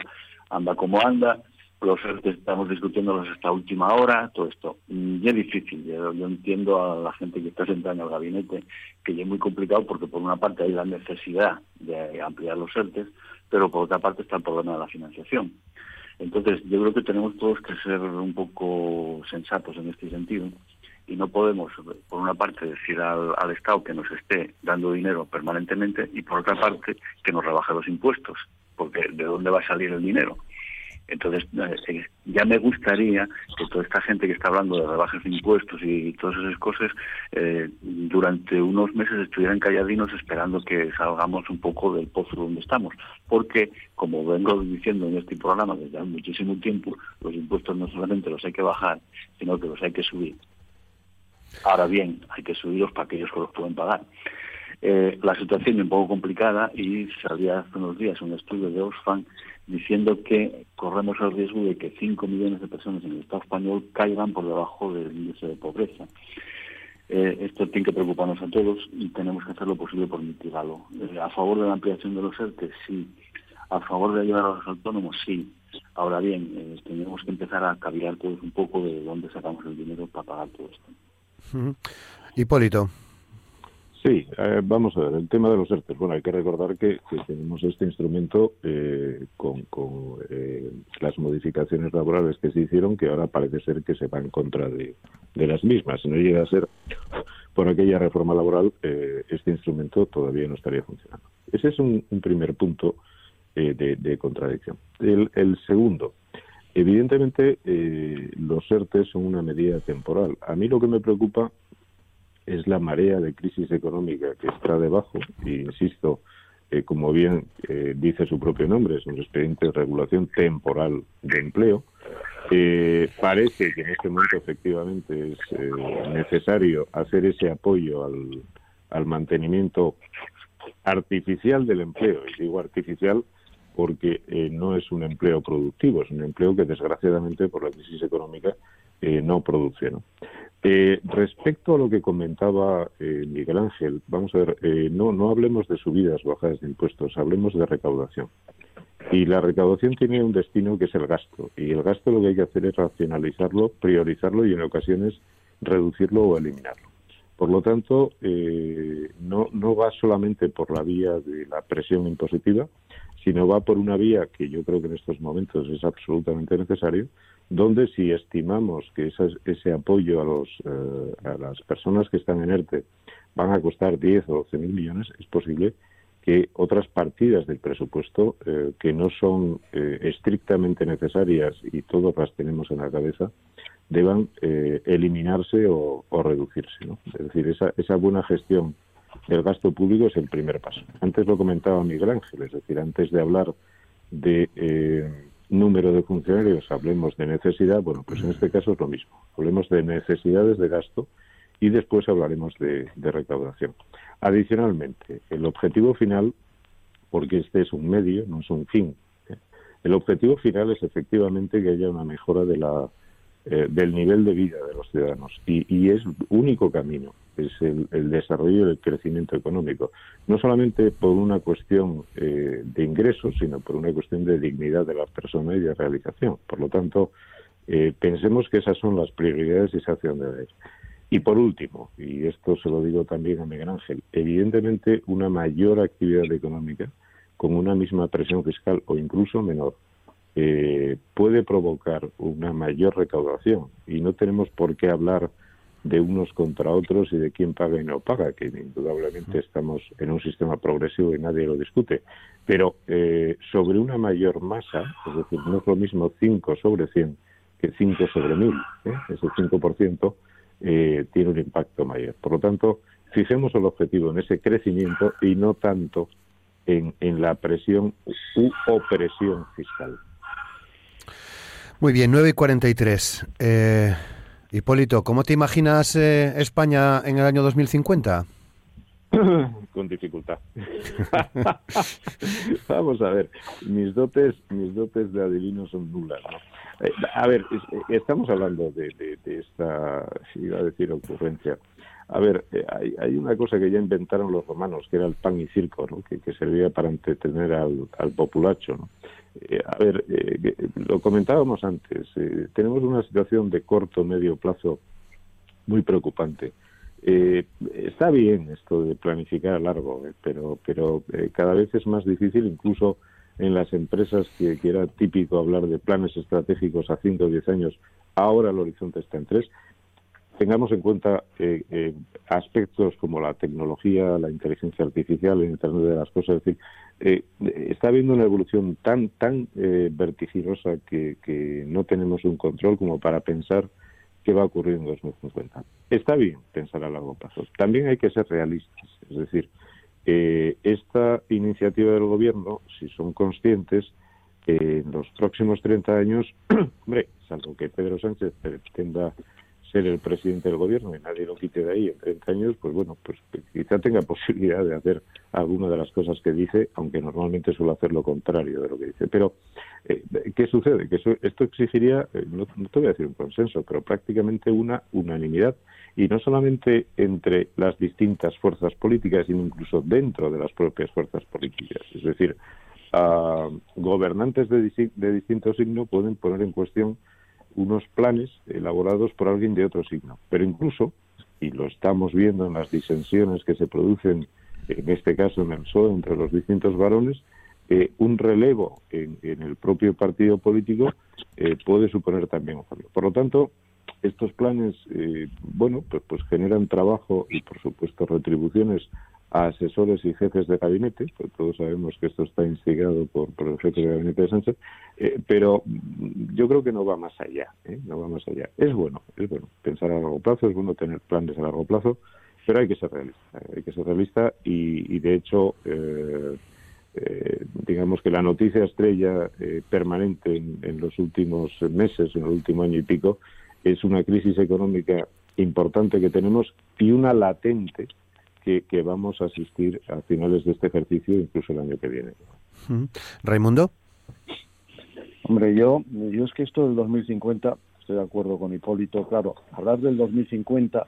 anda como anda, los que estamos discutiéndolos hasta última hora, todo esto. Y es difícil, yo, entiendo a la gente que está sentada en el gabinete que ya es muy complicado porque por una parte hay la necesidad de ampliar los ERTES, pero por otra parte está el problema de la financiación. Entonces, yo creo que tenemos todos que ser un poco sensatos en este sentido y no podemos, por una parte, decir al, al, Estado que nos esté dando dinero permanentemente y por otra parte que nos rebaje los impuestos, porque ¿de dónde va a salir el dinero? Entonces, eh, ya me gustaría que toda esta gente que está hablando de rebajas de impuestos y todas esas cosas, eh, durante unos meses estuvieran calladinos esperando que salgamos un poco del pozo donde estamos. Porque, como vengo diciendo en este programa desde hace muchísimo tiempo, los impuestos no solamente los hay que bajar, sino que los hay que subir. Ahora bien, hay que subirlos para aquellos que los pueden pagar. Eh, la situación es un poco complicada y salía hace unos días un estudio de Oxfam diciendo que corremos el riesgo de que 5 millones de personas en el Estado español caigan por debajo del índice de pobreza. Eh, esto tiene que preocuparnos a todos y tenemos que hacer lo posible por mitigarlo. Eh, a favor de la ampliación de los ERTE, sí. A favor de ayudar a los autónomos, sí. Ahora bien, eh, tenemos que empezar a cavilar todos un poco de dónde sacamos el dinero para pagar todo esto. Hipólito. Sí, eh, vamos a ver, el tema de los ERTE. Bueno, hay que recordar que, tenemos este instrumento eh, con, eh, las modificaciones laborales que se hicieron, que ahora parece ser que se va en contra de, las mismas. Si no llega a ser por aquella reforma laboral, este instrumento todavía no estaría funcionando. Ese es un, primer punto de, contradicción. El, el segundo, evidentemente, los ERTE son una medida temporal. A mí lo que me preocupa es la marea de crisis económica que está debajo, e insisto, eh, como bien eh, dice su propio nombre, es un expediente de regulación temporal de empleo. Eh, parece que en este momento efectivamente es necesario hacer ese apoyo al, al mantenimiento artificial del empleo. Y digo artificial porque no es un empleo productivo, es un empleo que desgraciadamente por la crisis económica no produce. ¿no? Eh, respecto a lo que comentaba eh, Miguel Ángel, vamos a ver, eh, no, no hablemos de subidas, bajadas de impuestos, hablemos de recaudación. Y la recaudación tiene un destino que es el gasto. Y el gasto lo que hay que hacer es racionalizarlo, priorizarlo y en ocasiones reducirlo o eliminarlo. Por lo tanto, no, no va solamente por la vía de la presión impositiva, sino va por una vía que yo creo que en estos momentos es absolutamente necesario, donde si estimamos que ese apoyo a, los, eh, las personas que están en ERTE van a costar 10 o 12 mil millones, es posible que otras partidas del presupuesto eh, que no son eh, estrictamente necesarias y todos las tenemos en la cabeza deban eliminarse o, reducirse. ¿no? Es decir, esa, esa buena gestión del gasto público es el primer paso. Antes lo comentaba Miguel Ángel, es decir, antes de hablar de número de funcionarios, hablemos de necesidad, bueno, pues en este caso es lo mismo. Hablemos de necesidades de gasto y después hablaremos de, recaudación. Adicionalmente, el objetivo final, porque este es un medio, no es un fin, ¿eh? el objetivo final es efectivamente que haya una mejora de la eh, del nivel de vida de los ciudadanos. Y, y es único camino, es el, desarrollo y el crecimiento económico. No solamente por una cuestión eh, de ingresos, sino por una cuestión de dignidad de la persona y de realización. Por lo tanto, eh, pensemos que esas son las prioridades y esa acción de ir. Y por último, y esto se lo digo también a Miguel Ángel, evidentemente una mayor actividad económica con una misma presión fiscal o incluso menor eh, puede provocar una mayor recaudación y no tenemos por qué hablar de unos contra otros y de quién paga y no paga, que indudablemente estamos en un sistema progresivo y nadie lo discute. Pero eh, sobre una mayor masa, es decir, no es lo mismo 5 sobre 100 que 5 sobre 1000, ¿eh? ese 5% eh, tiene un impacto mayor. Por lo tanto, fijemos el objetivo en ese crecimiento y no tanto en, en la presión u opresión fiscal. Muy bien, 9 y 43. Eh, Hipólito, ¿cómo te imaginas eh, España en el año 2050? Con dificultad. Vamos a ver, mis dotes, mis dotes de adivino son nulas. Eh, a ver, eh, estamos hablando de, de, esta, iba a decir, ocurrencia. A ver, hay, hay, una cosa que ya inventaron los romanos, que era el pan y circo, ¿no? que, que servía para entretener al, al populacho. ¿no? Eh, a ver, eh, lo comentábamos antes, eh, tenemos una situación de corto, medio plazo muy preocupante. está bien esto de planificar a largo, pero, pero cada vez es más difícil, incluso en las empresas que, que era típico hablar de planes estratégicos a 5 o 10 años, ahora el horizonte está en 3 tengamos en cuenta eh, eh, aspectos como la tecnología, la inteligencia artificial, el Internet de las cosas. Es decir, eh, está habiendo una evolución tan tan vertiginosa que, no tenemos un control como para pensar qué va a ocurrir en 2050. Está bien pensar a largo plazo. También hay que ser realistas. Es decir, esta iniciativa del gobierno, si son conscientes, en los próximos 30 años, hombre, salvo que Pedro Sánchez pretenda ser el presidente del gobierno y nadie lo quite de ahí en 30 años, pues bueno, pues quizá tenga posibilidad de hacer alguna de las cosas que dice, aunque normalmente suele hacer lo contrario de lo que dice. Pero, eh, ¿qué sucede? Que esto exigiría, eh, no, te voy a decir un consenso, pero prácticamente una unanimidad, y no solamente entre las distintas fuerzas políticas, sino incluso dentro de las propias fuerzas políticas. Es decir, gobernantes de, de distinto signo pueden poner en cuestión unos planes elaborados por alguien de otro signo. Pero incluso, y lo estamos viendo en las disensiones que se producen, en este caso en el PSOE, entre los distintos varones, eh, un relevo en, el propio partido político eh, puede suponer también un cambio. Por lo tanto, estos planes, eh, bueno, pues, pues generan trabajo y, por supuesto, retribuciones a asesores y jefes de gabinete, pues todos sabemos que esto está instigado por, el jefe de gabinete de Sánchez, eh, pero yo creo que no va más allá, ¿eh? no va más allá. Es bueno, es bueno pensar a largo plazo, es bueno tener planes a largo plazo, pero hay que ser realista, hay que ser realista y, de hecho eh, eh, digamos que la noticia estrella eh, permanente en, los últimos meses, en el último año y pico, es una crisis económica importante que tenemos y una latente que, vamos a asistir a finales de este ejercicio, incluso el año que viene. Raimundo. Hombre, yo, yo es que esto del 2050, estoy de acuerdo con Hipólito, claro, hablar del 2050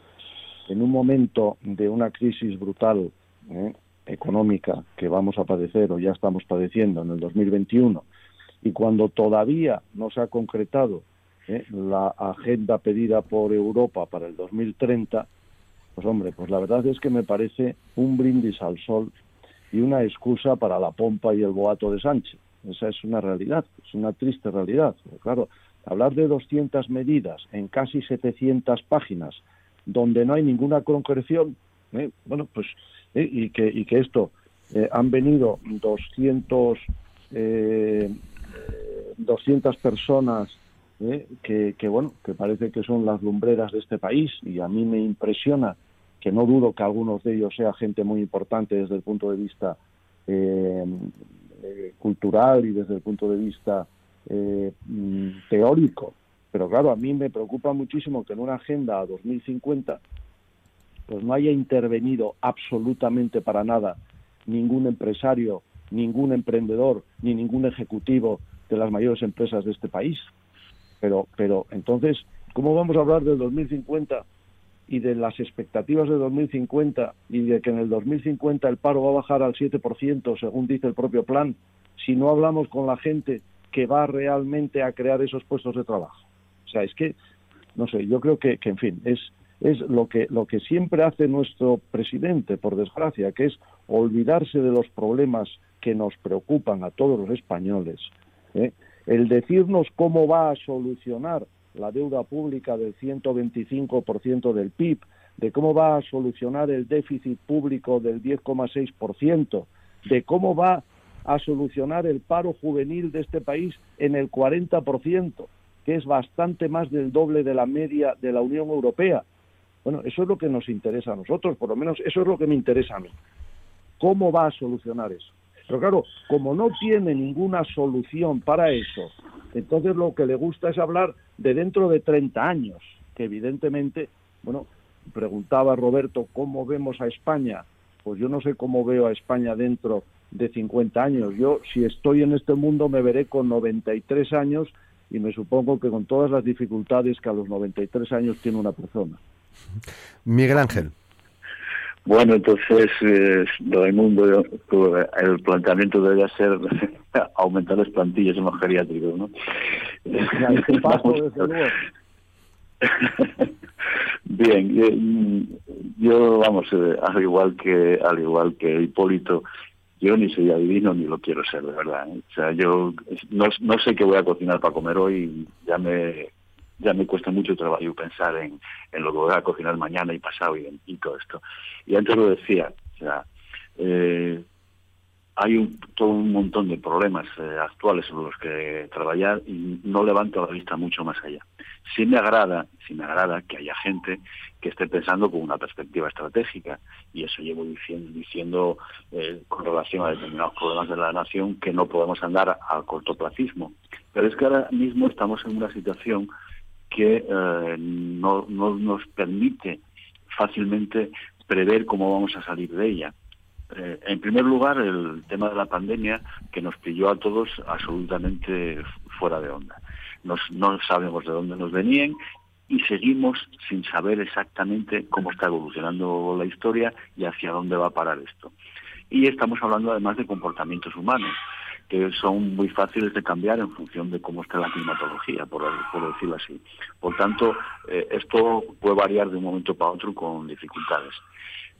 en un momento de una crisis brutal, ¿eh? económica que vamos a padecer o ya estamos padeciendo en el 2021 y cuando todavía no se ha concretado ¿eh? la agenda pedida por Europa para el 2030, pues hombre, pues la verdad es que me parece un brindis al sol y una excusa para la pompa y el boato de Sánchez. Esa es una realidad, es una triste realidad. claro, hablar de 200 medidas en casi 700 páginas donde no hay ninguna concreción, ¿eh? bueno, pues ¿eh? y, que, y que esto eh, han venido 200, 200 personas que, que, bueno, que parece que son las lumbreras de este país y a mí me impresiona que no dudo que algunos de ellos sea gente muy importante desde el punto de vista cultural y desde el punto de vista mm, teórico. Pero claro, a mí me preocupa muchísimo que en una agenda a 2050 pues no haya intervenido absolutamente para nada ningún empresario, ningún emprendedor, ni ningún ejecutivo de las mayores empresas de este país. Pero, pero entonces, ¿cómo vamos a hablar del 2050 y de las expectativas de 2050 y de que en el 2050 el paro va a bajar al 7%, según dice el propio plan, si no hablamos con la gente que va realmente a crear esos puestos de trabajo? O sea, es que, no sé, yo creo que, que en fin, es, es lo que, lo que siempre hace nuestro presidente, por desgracia, que es olvidarse de los problemas que nos preocupan a todos los españoles. ¿eh? El decirnos cómo va a solucionar la deuda pública del 125% del PIB, de cómo va a solucionar el déficit público del 10,6%, de cómo va a solucionar el paro juvenil de este país en el 40%, que es bastante más del doble de la media de la Unión Europea. Bueno, eso es lo que nos interesa a nosotros, por lo menos eso es lo que me interesa a mí. ¿Cómo va a solucionar eso? Pero claro, como no tiene ninguna solución para eso, entonces lo que le gusta es hablar de dentro de 30 años, que evidentemente, bueno, preguntaba Roberto cómo vemos a España. Pues yo no sé cómo veo a España dentro de 50 años. Yo, si estoy en este mundo, me veré con 93 años y me supongo que con todas las dificultades que a los 93 años tiene una persona. Miguel Ángel. Bueno, entonces, eh, Raimundo, el planteamiento debería ser aumentar las plantillas en los geriátricos, ¿no? Bien, yo, vamos, eh, al igual que al igual que Hipólito, yo ni soy adivino ni lo quiero ser, de verdad. ¿eh? O sea, yo no, no sé qué voy a cocinar para comer hoy, ya me ya me cuesta mucho trabajo pensar en, en lo que voy a cocinar mañana y pasado y, todo esto. Y antes lo decía, o sea, eh, hay un, todo un montón de problemas eh, actuales sobre los que trabajar y no levanto la vista mucho más allá. Sí me agrada, sí me agrada que haya gente que esté pensando con una perspectiva estratégica y eso llevo diciendo, diciendo eh, con relación a determinados problemas de la nación que no podemos andar al cortoplacismo. Pero es que ahora mismo estamos en una situación que eh, no, nos permite fácilmente prever cómo vamos a salir de ella. Eh, en primer lugar, el tema de la pandemia que nos pilló a todos absolutamente fuera de onda. no sabemos de dónde nos venían y seguimos sin saber exactamente cómo está evolucionando la historia y hacia dónde va a parar esto. Y estamos hablando además de comportamientos humanos que son muy fáciles de cambiar en función de cómo está la climatología, por, decirlo así. Por tanto, eh, esto puede variar de un momento para otro con dificultades.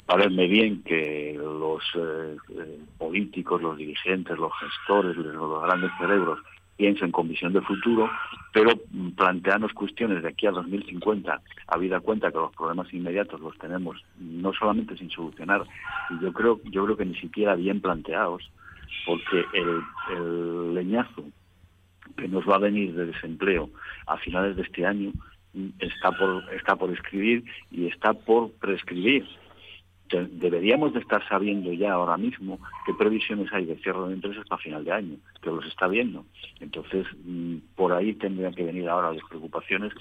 Parece bien que los eh, eh, políticos, los dirigentes, los gestores, los grandes cerebros piensen con visión de futuro, pero plantearnos cuestiones de aquí a 2050, habida cuenta que los problemas inmediatos los tenemos no solamente sin solucionar, yo creo, yo creo que ni siquiera bien planteados, porque el, leñazo que nos va a venir de desempleo a finales de este año está por está por escribir y está por prescribir deberíamos de estar sabiendo ya ahora mismo qué previsiones hay de cierre de empresas para final de año, que los está viendo. Entonces, mm, por ahí tendrían que venir ahora las preocupaciones.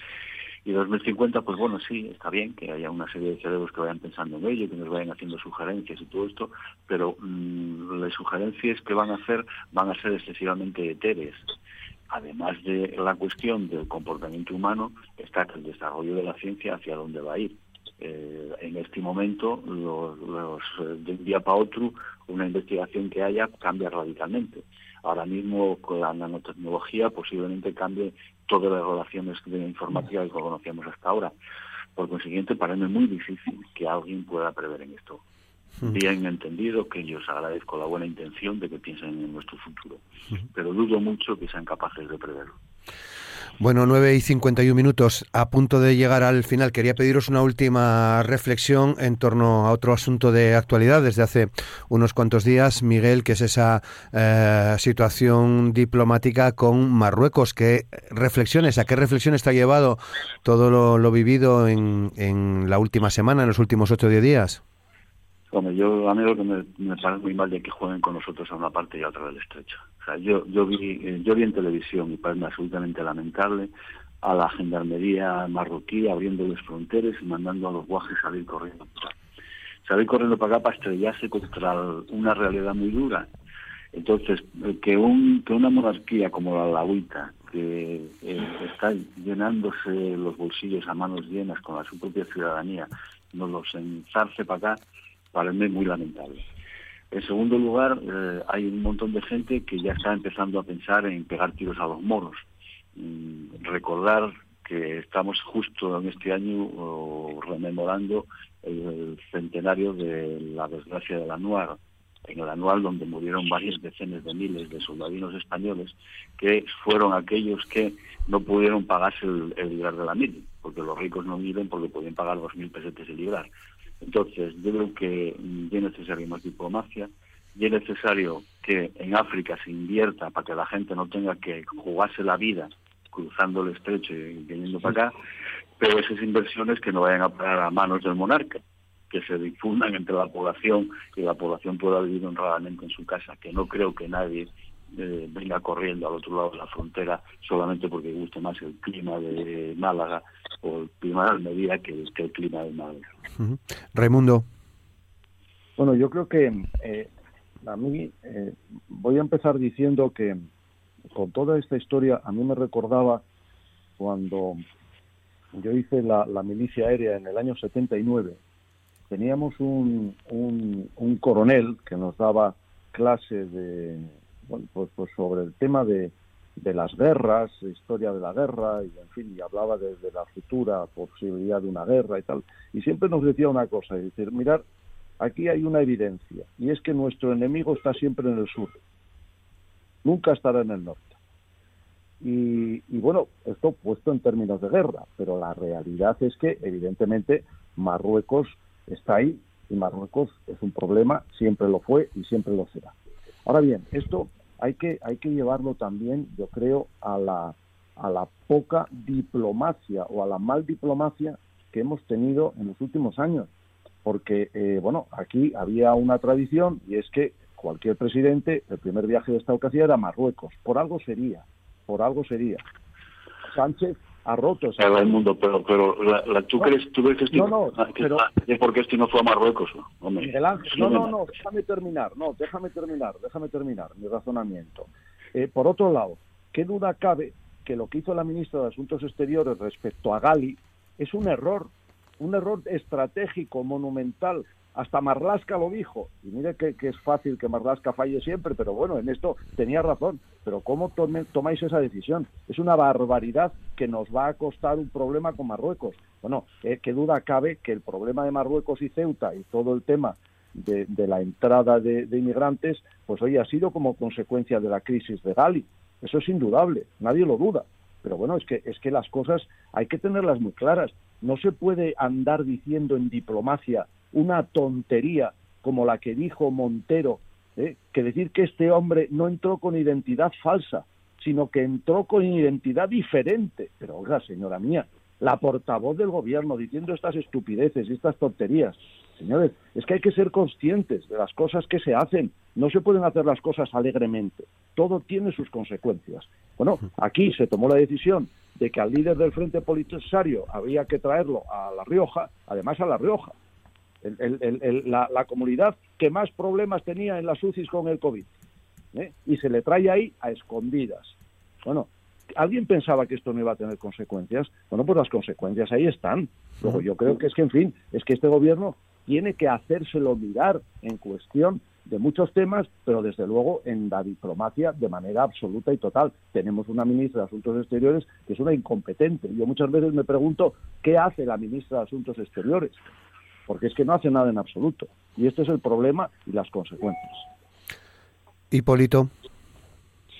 Y 2050, pues bueno, sí, está bien que haya una serie de cerebros que vayan pensando en ello, que nos vayan haciendo sugerencias y todo esto, pero mm, las sugerencias que van a hacer van a ser excesivamente etéreas además de la cuestión del comportamiento humano, está el desarrollo de la ciencia hacia dónde va a ir. Eh, en este momento, los, eh, de un día para otro, una investigación que haya cambia radicalmente. Ahora mismo, con la nanotecnología, posiblemente cambie todas las relaciones de informática que conocíamos hasta ahora. Por consiguiente, parece muy difícil que alguien pueda prever en esto. Bien entendido que yo os agradezco la buena intención de que piensen en nuestro futuro, pero dudo mucho que sean capaces de preverlo. Bueno, 9 y 51 minutos, a punto de llegar al final. Quería pediros una última reflexión en torno a otro asunto de actualidad desde hace unos cuantos días, Miguel, que es esa eh, situación diplomática con Marruecos. ¿Qué reflexiones, a qué reflexiones te ha llevado todo lo, lo vivido en, en, la última semana, en los últimos ocho o diez días? Hombre, yo a mí lo que me, parece muy mal de que jueguen con nosotros a una parte y a otra del estrecho. Yo, yo vi, eh, yo vi en televisión y parece absolutamente lamentable a la gendarmería marroquí abriéndoles fronteras y mandando a los guajes salir corriendo. Salir corriendo para acá para estrellarse contra una realidad muy dura. Entonces, eh, que, un, que una monarquía como la Lauita, que eh, está llenándose los bolsillos a manos llenas con la su propia ciudadanía, nos los enzarce para acá, parece muy lamentable. En segundo lugar, eh, hay un montón de gente que ya está empezando a pensar en pegar tiros a los moros. Mm, recordar que estamos justo en este año rememorando el, centenario de la desgracia del anual, en el anual donde murieron varias decenas de miles de soldadinos españoles que fueron aquellos que no pudieron pagarse el, librar de la mil, porque los ricos no viven porque podían pagar dos mil pesetes el librar. Entonces, yo creo que mm, es necesario más diplomacia, y es necesario que en África se invierta para que la gente no tenga que jugarse la vida cruzando el estrecho y viniendo para acá, pero esas inversiones que no vayan a parar a manos del monarca, que se difundan entre la población y la población pueda vivir honradamente en su casa, que no creo que nadie eh, venga corriendo al otro lado de la frontera solamente porque guste más el clima de Málaga o el clima de Almería que, el clima de Málaga. Raimundo. Bueno, yo creo que eh, a mí eh, voy a empezar diciendo que con toda esta historia a mí me recordaba cuando yo hice la, milicia aérea en el año 79, teníamos un, un, coronel que nos daba clases de, pues, pues sobre el tema de, de las guerras, historia de la guerra, y en fin, y hablaba de, la futura posibilidad de una guerra y tal. Y siempre nos decía una cosa, es decir, mirar, aquí hay una evidencia, y es que nuestro enemigo está siempre en el sur, nunca estará en el norte. Y, y, bueno, esto puesto en términos de guerra, pero la realidad es que evidentemente Marruecos está ahí y Marruecos es un problema, siempre lo fue y siempre lo será. Ahora bien, esto hay que, hay que llevarlo también, yo creo, a la, a la poca diplomacia o a la mal diplomacia que hemos tenido en los últimos años. Porque, eh, bueno, aquí había una tradición y es que cualquier presidente, el primer viaje de Estado que hacía era Marruecos. Por algo sería, por algo sería. Sánchez ha roto esa el mundo pero pero la, ¿tú, crees, tú crees que esto no, no, pero, porque esto no fue a Marruecos no no no no déjame terminar no déjame terminar déjame terminar mi razonamiento. Eh, por otro lado qué duda cabe que lo que hizo la ministra de Asuntos Exteriores respecto a Gali es un error un error estratégico monumental hasta Marlasca lo dijo, y mire que, es fácil que Marlasca falle siempre, pero bueno, en esto tenía razón. Pero ¿cómo tomáis esa decisión? Es una barbaridad que nos va a costar un problema con Marruecos. Bueno, eh, qué duda cabe que el problema de Marruecos y Ceuta y todo el tema de, la entrada de, inmigrantes, pues hoy ha sido como consecuencia de la crisis de Gali. Eso es indudable, nadie lo duda. Pero bueno, es que, es que las cosas hay que tenerlas muy claras. No se puede andar diciendo en diplomacia una tontería como la que dijo Montero, ¿eh? que decir que este hombre no entró con identidad falsa, sino que entró con identidad diferente. Pero oiga, señora mía, la portavoz del gobierno diciendo estas estupideces y estas tonterías. Señores, es que hay que ser conscientes de las cosas que se hacen. No se pueden hacer las cosas alegremente. Todo tiene sus consecuencias. Bueno, aquí se tomó la decisión de que al líder del Frente Polisario había que traerlo a La Rioja, además a La Rioja, la, comunidad que más problemas tenía en las UCIs con el COVID. ¿eh? Y se le trae ahí a escondidas. Bueno, ¿alguien pensaba que esto no iba a tener consecuencias? Bueno, pues las consecuencias ahí están. Yo creo que es que, en fin, es que este gobierno tiene que hacérselo mirar en cuestión de muchos temas, pero desde luego en la diplomacia de manera absoluta y total. Tenemos una ministra de Asuntos Exteriores que es una incompetente. Yo muchas veces me pregunto qué hace la ministra de Asuntos Exteriores, porque es que no hace nada en absoluto. Y este es el problema y las consecuencias. Hipólito.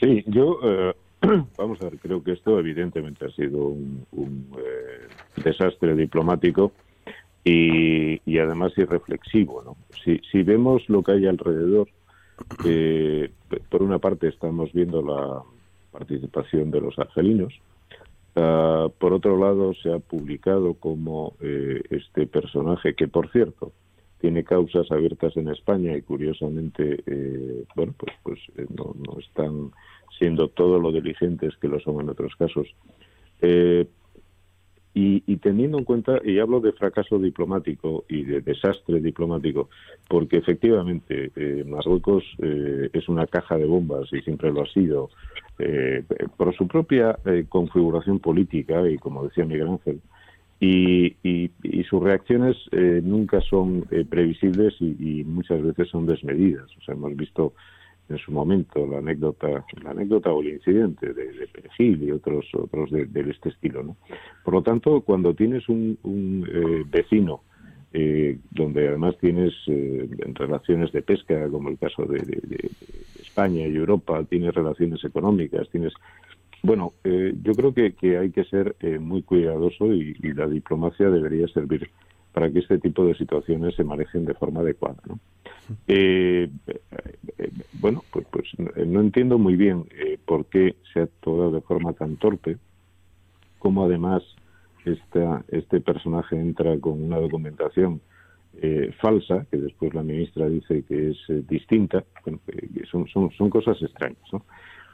Sí, yo, eh, vamos a ver, creo que esto evidentemente ha sido un, eh, desastre diplomático y, además irreflexivo. ¿no? Si, si vemos lo que hay alrededor, eh, por una parte estamos viendo la participación de los argelinos, ah, por otro lado se ha publicado como eh, este personaje, que por cierto tiene causas abiertas en España y curiosamente, eh, bueno, pues, pues no, no están siendo todo lo diligentes que lo son en otros casos. Eh, y, teniendo en cuenta, y hablo de fracaso diplomático y de desastre diplomático, porque efectivamente eh, Marruecos eh, es una caja de bombas y siempre lo ha sido, eh, por su propia configuración política y como decía Miguel Ángel, y, sus reacciones nunca son previsibles y, y, muchas veces son desmedidas. O sea, hemos visto en su momento la anécdota la anécdota o el incidente de, de Perejil y otros otros de, este estilo no por lo tanto cuando tienes un, eh, vecino eh, donde además tienes eh, relaciones de pesca como el caso de, España y Europa tienes relaciones económicas tienes bueno yo creo que, que, hay que ser muy cuidadoso y, y la diplomacia debería servir para que este tipo de situaciones se manejen de forma adecuada. ¿no? Eh, eh, bueno, pues, pues no entiendo muy bien eh, por qué se ha actuado de forma tan torpe, como además esta, este personaje entra con una documentación falsa, que después la ministra dice que es distinta, son, son, son cosas extrañas. ¿no?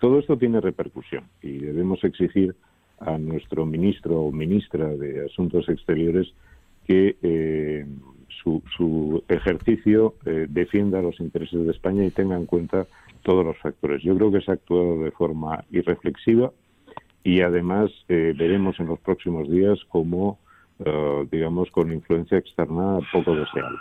Todo esto tiene repercusión y debemos exigir a nuestro ministro o ministra de Asuntos Exteriores que eh, su, ejercicio eh, defienda los intereses de España y tenga en cuenta todos los factores. Yo creo que se ha actuado de forma irreflexiva y además eh, veremos en los próximos días cómo digamos, con influencia externa poco deseable.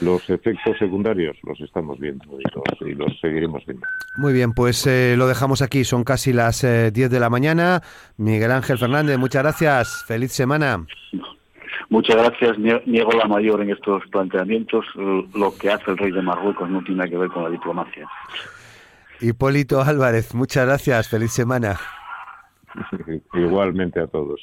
Los efectos secundarios los estamos viendo y los, seguiremos viendo. Muy bien, pues lo dejamos aquí. Son casi las 10 de la mañana. Miguel Ángel Fernández, muchas gracias. Feliz semana. Muchas gracias. Niego la mayor en estos planteamientos. Lo que hace el rey de Marruecos no tiene que ver con la diplomacia. Hipólito Álvarez, muchas gracias. Feliz semana. Igualmente a todos.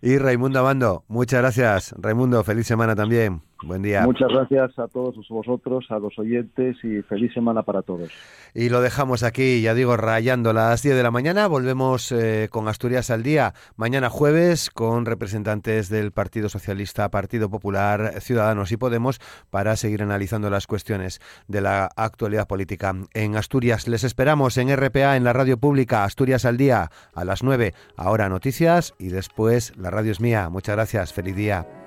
Y Raimundo Abando, muchas gracias. Raimundo, feliz semana también. Buen día. Muchas gracias a todos vosotros, a los oyentes y feliz semana para todos. Y lo dejamos aquí, ya digo, rayando las 10 de la mañana. Volvemos eh, con Asturias al día mañana jueves con representantes del Partido Socialista, Partido Popular, Ciudadanos y Podemos para seguir analizando las cuestiones de la actualidad política en Asturias. Les esperamos en RPA, en la radio pública, Asturias al día, a las 9. Ahora noticias y después la radio es mía. Muchas gracias. Feliz día.